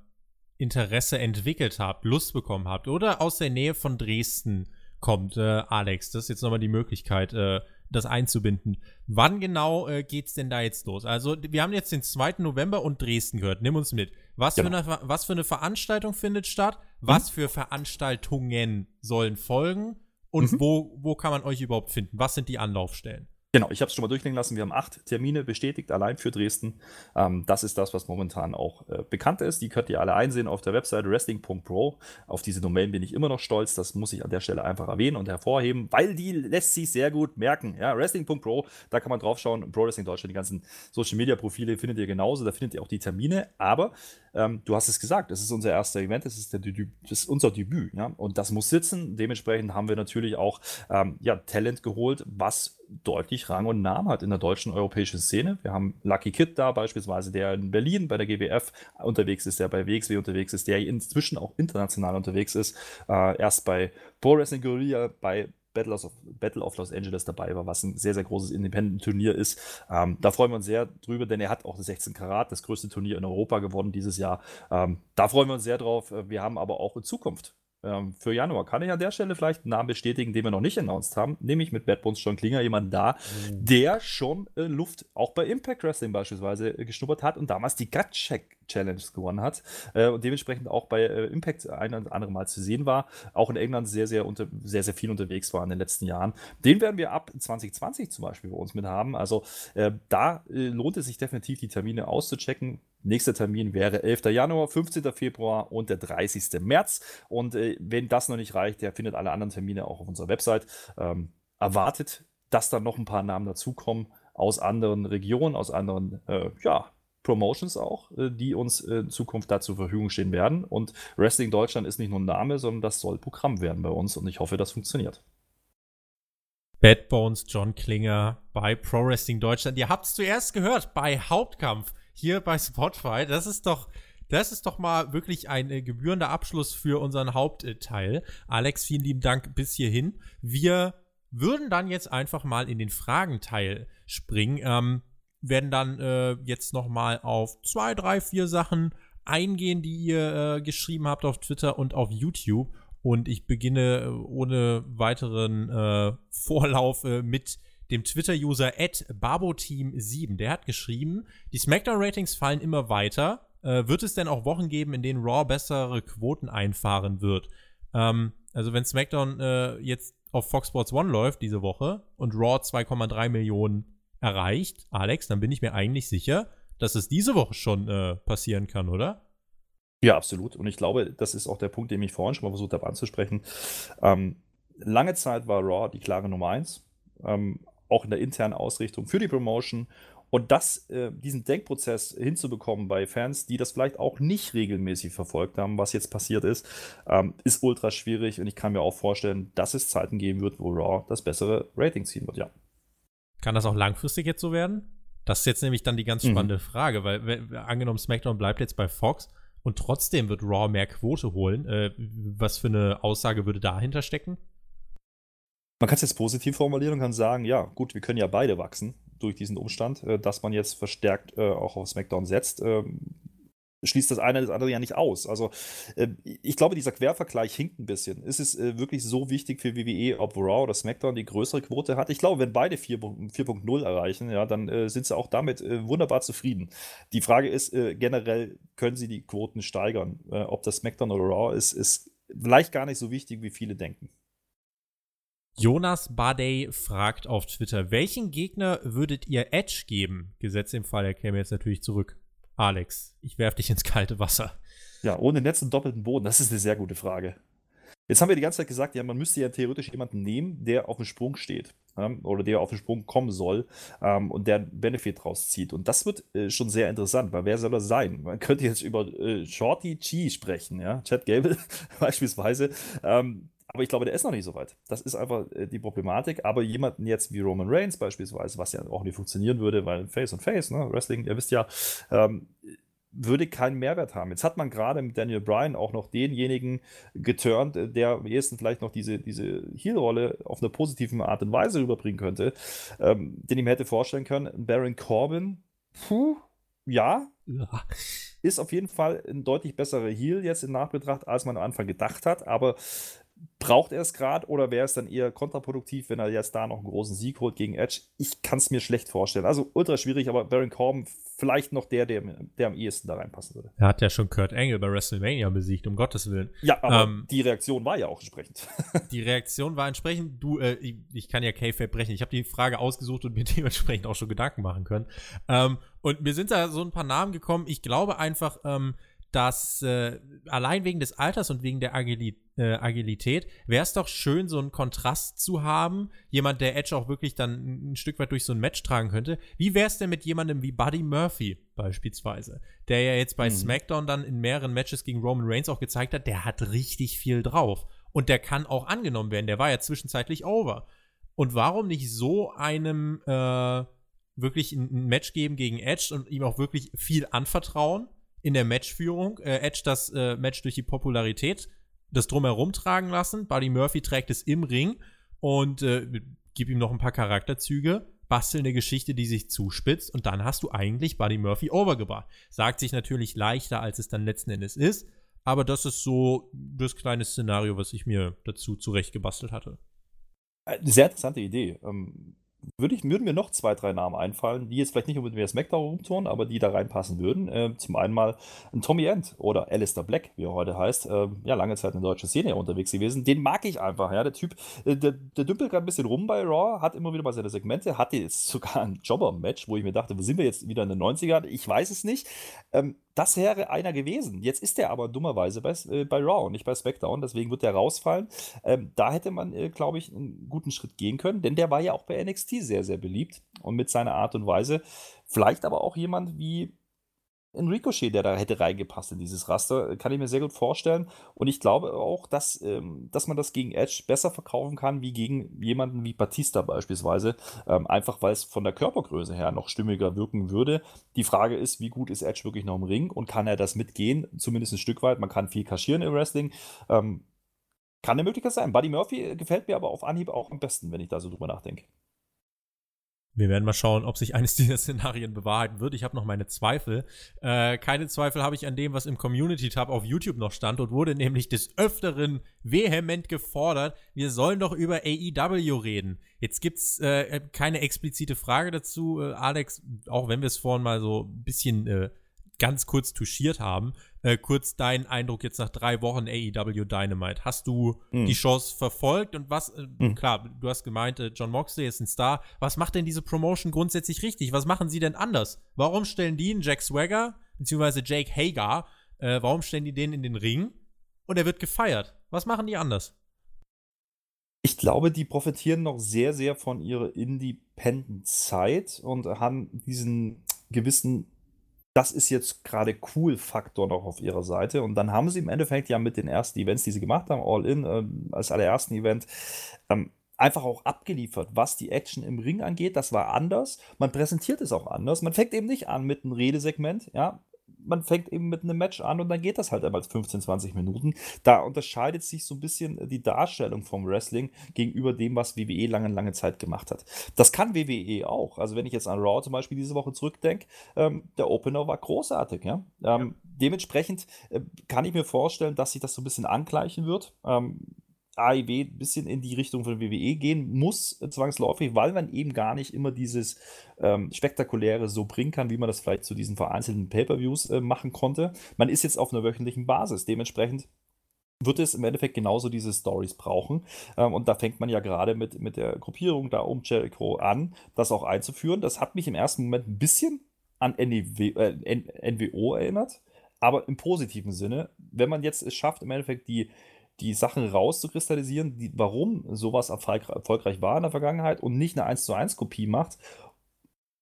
Interesse entwickelt habt, Lust bekommen habt oder aus der Nähe von Dresden kommt, äh, Alex, das ist jetzt nochmal die Möglichkeit, äh, das einzubinden. Wann genau äh, es denn da jetzt los? Also, wir haben jetzt den 2. November und Dresden gehört. Nimm uns mit. Was, genau. für, eine, was für eine Veranstaltung findet statt? Was mhm. für Veranstaltungen sollen folgen? Und mhm. wo, wo kann man euch überhaupt finden? Was sind die Anlaufstellen? Genau, ich habe es schon mal durchklingen lassen. Wir haben acht Termine bestätigt, allein für Dresden. Ähm, das ist das, was momentan auch äh, bekannt ist. Die könnt ihr alle einsehen auf der Website wrestling.pro. Auf diese Domain bin ich immer noch stolz. Das muss ich an der Stelle einfach erwähnen und hervorheben, weil die lässt sich sehr gut merken. Ja, wrestling.pro, da kann man drauf schauen. Pro Wrestling Deutschland, die ganzen Social Media Profile findet ihr genauso. Da findet ihr auch die Termine. Aber ähm, du hast es gesagt, das ist unser erster Event, das ist, ist unser Debüt. Ja? Und das muss sitzen. Dementsprechend haben wir natürlich auch ähm, ja, Talent geholt, was deutlich Rang und Namen hat in der deutschen europäischen Szene. Wir haben Lucky Kid da beispielsweise, der in Berlin bei der GWF unterwegs ist, der bei WXW unterwegs ist, der inzwischen auch international unterwegs ist. Äh, erst bei Pro Wrestling Guerilla, bei Battle of, Battle of Los Angeles dabei war, was ein sehr, sehr großes Independent-Turnier ist. Ähm, da freuen wir uns sehr drüber, denn er hat auch das 16 Karat, das größte Turnier in Europa gewonnen dieses Jahr. Ähm, da freuen wir uns sehr drauf. Wir haben aber auch in Zukunft ähm, für Januar kann ich an der Stelle vielleicht einen Namen bestätigen, den wir noch nicht announced haben, nämlich mit Bad Bones John Klinger, jemand da, mhm. der schon äh, Luft auch bei Impact Wrestling beispielsweise äh, geschnuppert hat und damals die Gut Check Challenge gewonnen hat äh, und dementsprechend auch bei äh, Impact ein und andere Mal zu sehen war, auch in England sehr, sehr, unter, sehr, sehr viel unterwegs war in den letzten Jahren. Den werden wir ab 2020 zum Beispiel bei uns mit haben. Also äh, da äh, lohnt es sich definitiv, die Termine auszuchecken. Nächster Termin wäre 11. Januar, 15. Februar und der 30. März. Und äh, wenn das noch nicht reicht, der findet alle anderen Termine auch auf unserer Website. Ähm, erwartet, dass dann noch ein paar Namen dazukommen aus anderen Regionen, aus anderen äh, ja, Promotions auch, äh, die uns in Zukunft da zur Verfügung stehen werden. Und Wrestling Deutschland ist nicht nur ein Name, sondern das soll Programm werden bei uns und ich hoffe, das funktioniert. Bad Bones, John Klinger bei Pro Wrestling Deutschland. Ihr habt es zuerst gehört bei Hauptkampf hier bei Spotify. Das ist doch, das ist doch mal wirklich ein äh, gebührender Abschluss für unseren Hauptteil. Alex, vielen lieben Dank bis hierhin. Wir würden dann jetzt einfach mal in den Fragenteil springen. Ähm, werden dann äh, jetzt noch mal auf zwei, drei, vier Sachen eingehen, die ihr äh, geschrieben habt auf Twitter und auf YouTube. Und ich beginne äh, ohne weiteren äh, Vorlauf äh, mit dem Twitter-User barboteam7. Der hat geschrieben, die Smackdown-Ratings fallen immer weiter. Äh, wird es denn auch Wochen geben, in denen Raw bessere Quoten einfahren wird? Ähm, also wenn SmackDown äh, jetzt auf Fox Sports One läuft diese Woche und Raw 2,3 Millionen erreicht, Alex, dann bin ich mir eigentlich sicher, dass es diese Woche schon äh, passieren kann, oder? Ja, absolut. Und ich glaube, das ist auch der Punkt, den ich vorhin schon mal versucht habe anzusprechen. Ähm, lange Zeit war Raw die klare Nummer eins. Ähm, auch in der internen Ausrichtung für die Promotion. Und das, äh, diesen Denkprozess hinzubekommen bei Fans, die das vielleicht auch nicht regelmäßig verfolgt haben, was jetzt passiert ist, ähm, ist ultra schwierig. Und ich kann mir auch vorstellen, dass es Zeiten geben wird, wo Raw das bessere Rating ziehen wird, ja. Kann das auch langfristig jetzt so werden? Das ist jetzt nämlich dann die ganz mhm. spannende mhm. Frage, weil wenn, angenommen SmackDown bleibt jetzt bei Fox und trotzdem wird Raw mehr Quote holen, äh, was für eine Aussage würde dahinter stecken? Man kann es jetzt positiv formulieren und kann sagen, ja, gut, wir können ja beide wachsen durch diesen Umstand, äh, dass man jetzt verstärkt äh, auch auf SmackDown setzt. Ähm, schließt das eine das andere ja nicht aus. Also äh, ich glaube, dieser Quervergleich hinkt ein bisschen. Ist es wirklich so wichtig für WWE, ob Raw oder SmackDown die größere Quote hat? Ich glaube, wenn beide 4.0 erreichen, ja, dann sind sie auch damit wunderbar zufrieden. Die Frage ist generell, können sie die Quoten steigern? ob das SmackDown oder Raw ist, ist vielleicht gar nicht so wichtig, wie viele denken. Jonas Badey fragt auf Twitter, welchen Gegner würdet ihr Edge geben? Gesetzt im Fall, er käme jetzt natürlich zurück. Alex, ich werf dich ins kalte Wasser. Ja, ohne Netz und doppelten Boden, das ist eine sehr gute Frage. Jetzt haben wir die ganze Zeit gesagt, ja, man müsste ja theoretisch jemanden nehmen, der auf dem Sprung steht ähm, oder der auf den Sprung kommen soll ähm, und der Benefit rauszieht. Und das wird äh, schon sehr interessant, weil wer soll das sein? Man könnte jetzt über äh, Shorty Chi sprechen, ja, Chad Gable beispielsweise. Ähm, aber ich glaube, der ist noch nicht so weit. Das ist einfach äh, die Problematik. Aber jemanden jetzt wie Roman Reigns beispielsweise, was ja auch nicht funktionieren würde, weil Face und Face, ne, Wrestling, ihr wisst ja, ähm, würde keinen Mehrwert haben. Jetzt hat man gerade mit Daniel Bryan auch noch denjenigen geturnt, äh, der am ehesten vielleicht noch diese, diese Heel-Rolle auf eine positive Art und Weise rüberbringen könnte, ähm, den ich mir hätte vorstellen können. Baron Corbin, puh, ja, ja, ist auf jeden Fall ein deutlich besserer Heal jetzt in Nachbetracht, als man am Anfang gedacht hat, aber Braucht er es gerade oder wäre es dann eher kontraproduktiv, wenn er jetzt da noch einen großen Sieg holt gegen Edge? Ich kann es mir schlecht vorstellen. Also ultra schwierig, aber Baron Corbin vielleicht noch der, der, der am ehesten da reinpassen würde. Er hat ja schon Kurt Angle bei WrestleMania besiegt, um Gottes Willen. Ja, aber ähm, die Reaktion war ja auch entsprechend. die Reaktion war entsprechend. Du, äh, ich, ich, kann ja K-Fape brechen. Ich habe die Frage ausgesucht und mir dementsprechend auch schon Gedanken machen können. Ähm, und mir sind da so ein paar Namen gekommen. Ich glaube einfach, ähm, dass äh, allein wegen des Alters und wegen der Agili äh, Agilität wäre es doch schön, so einen Kontrast zu haben. Jemand, der Edge auch wirklich dann ein Stück weit durch so ein Match tragen könnte. Wie wäre es denn mit jemandem wie Buddy Murphy beispielsweise, der ja jetzt bei mhm. SmackDown dann in mehreren Matches gegen Roman Reigns auch gezeigt hat, der hat richtig viel drauf. Und der kann auch angenommen werden. Der war ja zwischenzeitlich over. Und warum nicht so einem äh, wirklich ein Match geben gegen Edge und ihm auch wirklich viel anvertrauen? In der Matchführung. Äh, Edge das äh, Match durch die Popularität, das drumherum tragen lassen. Buddy Murphy trägt es im Ring und äh, gib ihm noch ein paar Charakterzüge, bastel eine Geschichte, die sich zuspitzt und dann hast du eigentlich Buddy Murphy overgebracht. Sagt sich natürlich leichter, als es dann letzten Endes ist, aber das ist so das kleine Szenario, was ich mir dazu zurechtgebastelt hatte. Eine sehr interessante Idee. Ähm, würde ich, würden mir noch zwei, drei Namen einfallen, die jetzt vielleicht nicht unbedingt mehr SmackDown rumtouren, aber die da reinpassen würden. Äh, zum einen mal ein Tommy End oder Alistair Black, wie er heute heißt. Äh, ja, lange Zeit in der deutschen Szene unterwegs gewesen. Den mag ich einfach. Ja, der Typ, äh, der, der dümpelt gerade ein bisschen rum bei Raw, hat immer wieder mal seine Segmente, hatte jetzt sogar ein Jobber-Match, wo ich mir dachte, wo sind wir jetzt wieder in den 90ern? Ich weiß es nicht. Ähm, das wäre einer gewesen. Jetzt ist er aber dummerweise bei, äh, bei Raw und nicht bei SmackDown, deswegen wird der rausfallen. Ähm, da hätte man, äh, glaube ich, einen guten Schritt gehen können, denn der war ja auch bei NXT sehr, sehr beliebt und mit seiner Art und Weise. Vielleicht aber auch jemand wie ein Ricochet, der da hätte reingepasst in dieses Raster, kann ich mir sehr gut vorstellen. Und ich glaube auch, dass, ähm, dass man das gegen Edge besser verkaufen kann, wie gegen jemanden wie Batista beispielsweise. Ähm, einfach weil es von der Körpergröße her noch stimmiger wirken würde. Die Frage ist, wie gut ist Edge wirklich noch im Ring und kann er das mitgehen? Zumindest ein Stück weit. Man kann viel kaschieren im Wrestling. Ähm, kann eine Möglichkeit sein. Buddy Murphy gefällt mir aber auf Anhieb auch am besten, wenn ich da so drüber nachdenke. Wir werden mal schauen, ob sich eines dieser Szenarien bewahrheiten wird. Ich habe noch meine Zweifel. Äh, keine Zweifel habe ich an dem, was im Community-Tab auf YouTube noch stand und wurde nämlich des Öfteren vehement gefordert, wir sollen doch über AEW reden. Jetzt gibt's äh, keine explizite Frage dazu, äh, Alex, auch wenn wir es vorhin mal so ein bisschen äh, ganz kurz touchiert haben. Äh, kurz dein Eindruck jetzt nach drei Wochen AEW Dynamite. Hast du mhm. die Chance verfolgt und was, äh, mhm. klar, du hast gemeint, äh, John Moxley ist ein Star. Was macht denn diese Promotion grundsätzlich richtig? Was machen sie denn anders? Warum stellen die einen Jack Swagger, beziehungsweise Jake Hager, äh, warum stellen die den in den Ring und er wird gefeiert? Was machen die anders? Ich glaube, die profitieren noch sehr, sehr von ihrer Independent-Zeit und haben diesen gewissen das ist jetzt gerade cool Faktor noch auf ihrer Seite. Und dann haben sie im Endeffekt ja mit den ersten Events, die sie gemacht haben, All In äh, als allerersten Event, ähm, einfach auch abgeliefert, was die Action im Ring angeht. Das war anders. Man präsentiert es auch anders. Man fängt eben nicht an mit einem Redesegment, ja, man fängt eben mit einem Match an und dann geht das halt einmal 15, 20 Minuten. Da unterscheidet sich so ein bisschen die Darstellung vom Wrestling gegenüber dem, was WWE lange, lange Zeit gemacht hat. Das kann WWE auch. Also wenn ich jetzt an Raw zum Beispiel diese Woche zurückdenke, ähm, der Opener war großartig. Ja? Ähm, ja. Dementsprechend äh, kann ich mir vorstellen, dass sich das so ein bisschen angleichen wird. Ähm, AIW ein bisschen in die Richtung von WWE gehen muss, äh, zwangsläufig, weil man eben gar nicht immer dieses ähm, Spektakuläre so bringen kann, wie man das vielleicht zu diesen vereinzelten Pay-Per-Views äh, machen konnte. Man ist jetzt auf einer wöchentlichen Basis. Dementsprechend wird es im Endeffekt genauso diese Stories brauchen. Ähm, und da fängt man ja gerade mit, mit der Gruppierung da um Jericho an, das auch einzuführen. Das hat mich im ersten Moment ein bisschen an NEW, äh, NWO erinnert, aber im positiven Sinne. Wenn man jetzt es schafft, im Endeffekt die die Sachen rauszukristallisieren, die, warum sowas erfolgreich war in der Vergangenheit und nicht eine 1 zu 1 Kopie macht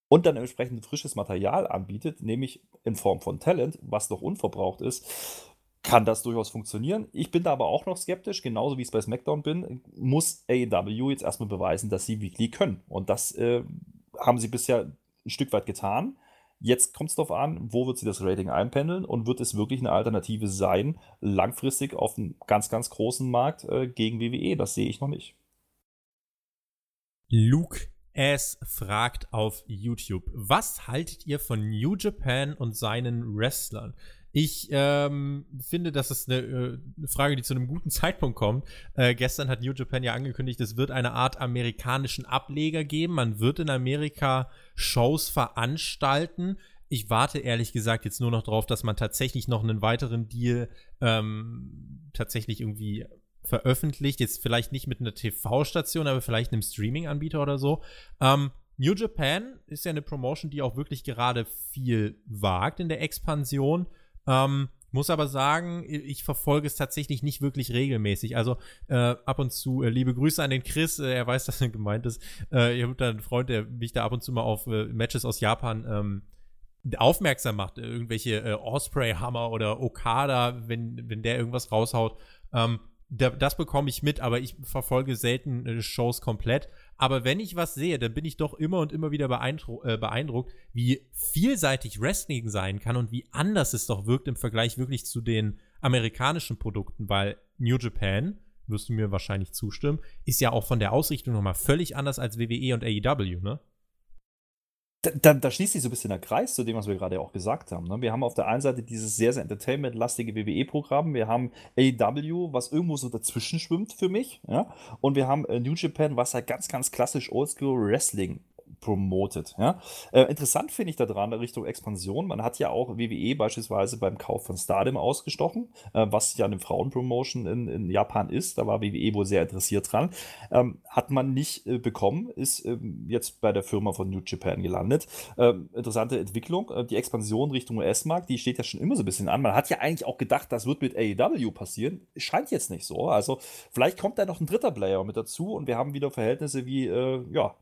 und dann entsprechend frisches Material anbietet, nämlich in Form von Talent, was noch unverbraucht ist, kann das durchaus funktionieren. Ich bin da aber auch noch skeptisch, genauso wie ich es bei SmackDown bin, muss AEW jetzt erstmal beweisen, dass sie Weekly können. Und das äh, haben sie bisher ein Stück weit getan. Jetzt kommt es darauf an, wo wird sie das Rating einpendeln und wird es wirklich eine Alternative sein, langfristig auf einem ganz, ganz großen Markt äh, gegen WWE? Das sehe ich noch nicht. Luke S. fragt auf YouTube, was haltet ihr von New Japan und seinen Wrestlern? Ich ähm, finde, das ist eine, äh, eine, Frage, die zu einem guten Zeitpunkt kommt. Äh, gestern hat New Japan ja angekündigt, es wird eine Art amerikanischen Ableger geben. Man wird in Amerika Shows veranstalten. Ich warte ehrlich gesagt jetzt nur noch darauf, dass man tatsächlich noch einen weiteren Deal ähm, tatsächlich irgendwie veröffentlicht. Jetzt vielleicht nicht mit einer TV-Station, aber vielleicht einem Streaming-Anbieter oder so. Ähm, New Japan ist ja eine Promotion, die auch wirklich gerade viel wagt in der Expansion. Ähm, muss aber sagen, ich verfolge es tatsächlich nicht wirklich regelmäßig. Also äh, ab und zu, äh, liebe Grüße an den Chris, äh, er weiß, dass er gemeint ist. Äh, ich habe da einen Freund, der mich da ab und zu mal auf äh, Matches aus Japan ähm, aufmerksam macht. Irgendwelche äh, Osprey Hammer oder Okada, wenn, wenn der irgendwas raushaut. Ähm, das bekomme ich mit, aber ich verfolge selten äh, Shows komplett. Aber wenn ich was sehe, dann bin ich doch immer und immer wieder beeindruck, äh, beeindruckt, wie vielseitig Wrestling sein kann und wie anders es doch wirkt im Vergleich wirklich zu den amerikanischen Produkten, weil New Japan, wirst du mir wahrscheinlich zustimmen, ist ja auch von der Ausrichtung nochmal völlig anders als WWE und AEW, ne? Da, da, schließt sich so ein bisschen der Kreis zu dem, was wir gerade auch gesagt haben. Ne? Wir haben auf der einen Seite dieses sehr, sehr entertainment-lastige WWE-Programm. Wir haben AEW, was irgendwo so dazwischen schwimmt für mich. Ja? Und wir haben äh, New Japan, was halt ganz, ganz klassisch Oldschool Promotet. Ja? Äh, interessant finde ich daran Richtung Expansion. Man hat ja auch WWE beispielsweise beim Kauf von Stardom ausgestochen, äh, was ja eine Frauenpromotion in, in Japan ist. Da war WWE wohl sehr interessiert dran. Ähm, hat man nicht äh, bekommen, ist ähm, jetzt bei der Firma von New Japan gelandet. Ähm, interessante Entwicklung. Äh, die Expansion Richtung US-Markt, die steht ja schon immer so ein bisschen an. Man hat ja eigentlich auch gedacht, das wird mit AEW passieren. Scheint jetzt nicht so. Also vielleicht kommt da noch ein dritter Player mit dazu und wir haben wieder Verhältnisse wie, äh, ja,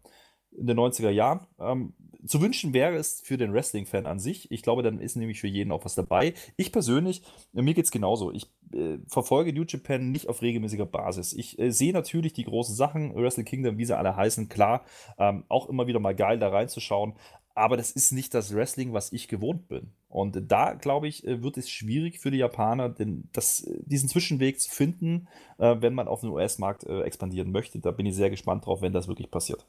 in den 90er Jahren. Ähm, zu wünschen wäre es für den Wrestling-Fan an sich. Ich glaube, dann ist nämlich für jeden auch was dabei. Ich persönlich, äh, mir geht es genauso. Ich äh, verfolge New Japan nicht auf regelmäßiger Basis. Ich äh, sehe natürlich die großen Sachen, Wrestle Kingdom, wie sie alle heißen, klar. Ähm, auch immer wieder mal geil da reinzuschauen. Aber das ist nicht das Wrestling, was ich gewohnt bin. Und da, glaube ich, äh, wird es schwierig für die Japaner, denn das, äh, diesen Zwischenweg zu finden, äh, wenn man auf den US-Markt expandieren möchte. Da bin ich sehr gespannt drauf, wenn das wirklich passiert.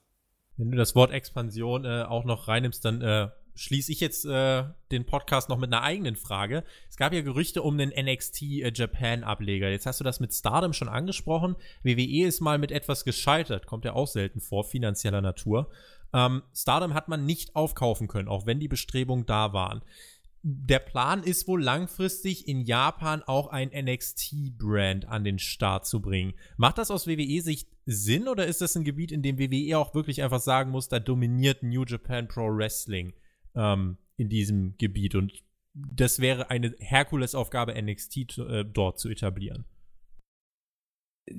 Wenn du das Wort Expansion äh, auch noch reinnimmst, dann äh, schließe ich jetzt äh, den Podcast noch mit einer eigenen Frage. Es gab ja Gerüchte um den NXT äh, Japan Ableger. Jetzt hast du das mit Stardom schon angesprochen. WWE ist mal mit etwas gescheitert, kommt ja auch selten vor, finanzieller Natur. Ähm, Stardom hat man nicht aufkaufen können, auch wenn die Bestrebungen da waren der Plan ist wohl langfristig in Japan auch ein NXT-Brand an den Start zu bringen. Macht das aus WWE-Sicht Sinn oder ist das ein Gebiet, in dem WWE auch wirklich einfach sagen muss, da dominiert New Japan Pro Wrestling ähm, in diesem Gebiet und das wäre eine Herkulesaufgabe, NXT äh, dort zu etablieren?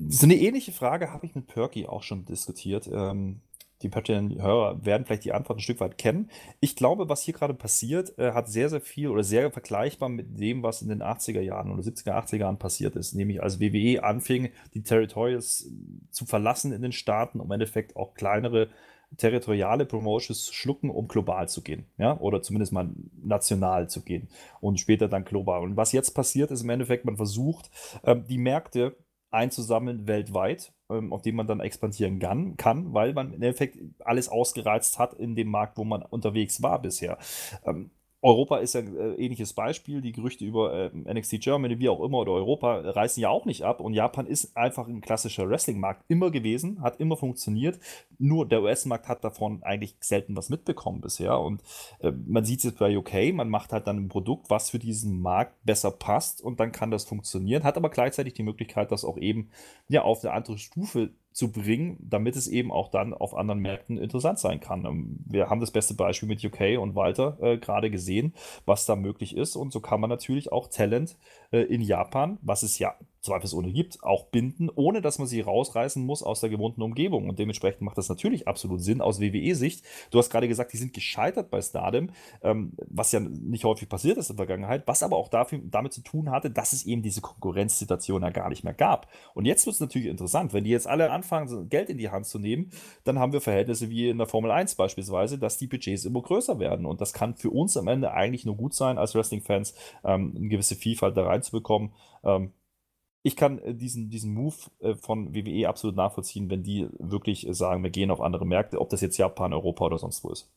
So eine ähnliche Frage habe ich mit Perky auch schon diskutiert. Ähm, die Patreon-Hörer werden vielleicht die Antwort ein Stück weit kennen. Ich glaube, was hier gerade passiert, äh, hat sehr, sehr viel oder sehr vergleichbar mit dem, was in den 80er Jahren oder 70er, 80er Jahren passiert ist. Nämlich als WWE anfing, die Territorials zu verlassen in den Staaten, um im Endeffekt auch kleinere territoriale Promotions schlucken, um global zu gehen. Ja? Oder zumindest mal national zu gehen und später dann global. Und was jetzt passiert, ist im Endeffekt, man versucht, ähm, die Märkte einzusammeln weltweit ähm, auf dem man dann expandieren kann, kann, weil man im Endeffekt alles ausgereizt hat in dem Markt, wo man unterwegs war bisher. Ähm, Europa ist ja ein äh, ähnliches Beispiel. Die Gerüchte über äh, NXT Germany, wie auch immer, oder Europa reißen ja auch nicht ab. Und Japan ist einfach ein klassischer Wrestling-Markt immer gewesen, hat immer funktioniert. Nur der US-Markt hat davon eigentlich selten was mitbekommen bisher. Und äh, man sieht es jetzt bei UK, man macht halt dann ein Produkt, was für diesen Markt besser passt und dann kann das funktionieren. Hat aber gleichzeitig die Möglichkeit, das auch eben ja auf eine andere Stufe zu bringen, damit es eben auch dann auf anderen Märkten interessant sein kann. Ähm, wir haben das beste Beispiel mit UK und Walter äh, gerade gesehen, was da möglich ist. Und so kann man natürlich auch Talent äh, in Japan, was es ja zweifelsohne gibt, auch binden, ohne dass man sie rausreißen muss aus der gewohnten Umgebung. Und dementsprechend macht das natürlich absolut Sinn aus WWE-Sicht. Du hast gerade gesagt, die sind gescheitert bei Stardom, ähm, was ja nicht häufig passiert ist in der Vergangenheit, was aber auch dafür, damit zu tun hatte, dass es eben diese Konkurrenzsituation ja gar nicht mehr gab. Und jetzt wird es natürlich interessant, wenn die jetzt alle anfangen, Geld in die Hand zu nehmen, dann haben wir Verhältnisse wie in der Formel 1 beispielsweise, dass die Budgets immer größer werden. Und das kann für uns am Ende eigentlich nur gut sein, als Wrestling-Fans ähm, eine gewisse Vielfalt da reinzubekommen. Ähm, ich kann äh, diesen, diesen Move äh, von WWE absolut nachvollziehen, wenn die wirklich äh, sagen, wir gehen auf andere Märkte, ob das jetzt Japan, Europa oder sonst wo ist.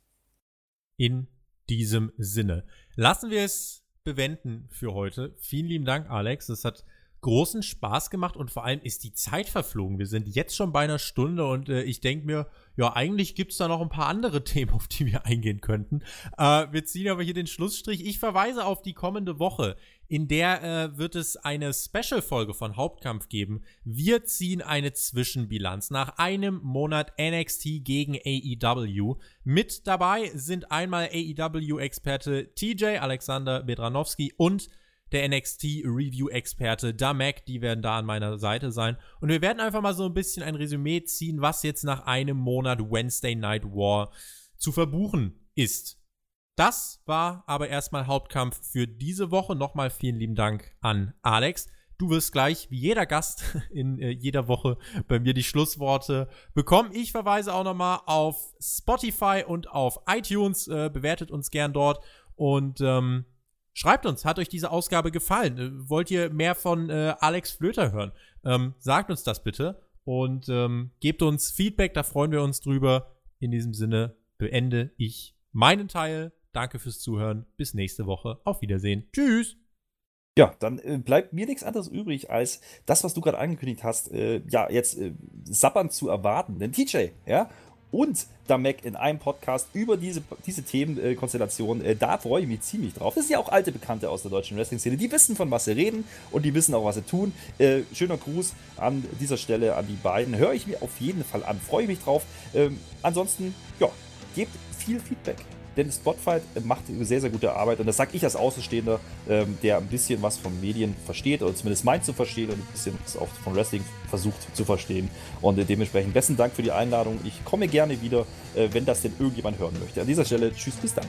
In diesem Sinne. Lassen wir es bewenden für heute. Vielen lieben Dank, Alex. Es hat großen Spaß gemacht und vor allem ist die Zeit verflogen. Wir sind jetzt schon bei einer Stunde und äh, ich denke mir, ja, eigentlich gibt es da noch ein paar andere Themen, auf die wir eingehen könnten. Äh, wir ziehen aber hier den Schlussstrich. Ich verweise auf die kommende Woche. In der äh, wird es eine Special-Folge von Hauptkampf geben. Wir ziehen eine Zwischenbilanz nach einem Monat NXT gegen AEW. Mit dabei sind einmal AEW-Experte TJ Alexander Bedranowski und der NXT-Review-Experte Damek, die werden da an meiner Seite sein. Und wir werden einfach mal so ein bisschen ein Resümee ziehen, was jetzt nach einem Monat Wednesday Night War zu verbuchen ist. Das war aber erstmal Hauptkampf für diese Woche. Nochmal vielen lieben Dank an Alex. Du wirst gleich, wie jeder Gast in äh, jeder Woche, bei mir die Schlussworte bekommen. Ich verweise auch nochmal auf Spotify und auf iTunes. Äh, bewertet uns gern dort. Und ähm, Schreibt uns, hat euch diese Ausgabe gefallen? Äh, wollt ihr mehr von äh, Alex Flöter hören? Ähm, sagt uns das bitte und ähm, gebt uns Feedback, da freuen wir uns drüber. In diesem Sinne beende ich meinen Teil. Danke fürs Zuhören. Bis nächste Woche. Auf Wiedersehen. Tschüss. Ja, dann äh, bleibt mir nichts anderes übrig, als das, was du gerade angekündigt hast, äh, ja, jetzt äh, sappern zu erwarten. Denn TJ, ja, und Damek in einem Podcast über diese, diese Themenkonstellation. Äh, da freue ich mich ziemlich drauf. Das sind ja auch alte Bekannte aus der deutschen Wrestling-Szene. Die wissen, von was sie reden und die wissen auch, was sie tun. Äh, schöner Gruß an dieser Stelle an die beiden. Höre ich mir auf jeden Fall an. Freue ich mich drauf. Ähm, ansonsten, ja, gebt viel Feedback. Denn Spotfight macht sehr, sehr gute Arbeit. Und das sage ich als Außenstehender, ähm, der ein bisschen was von Medien versteht oder zumindest meint zu verstehen und ein bisschen was auch von Wrestling versucht zu verstehen. Und äh, dementsprechend besten Dank für die Einladung. Ich komme gerne wieder, äh, wenn das denn irgendjemand hören möchte. An dieser Stelle, tschüss, bis dann.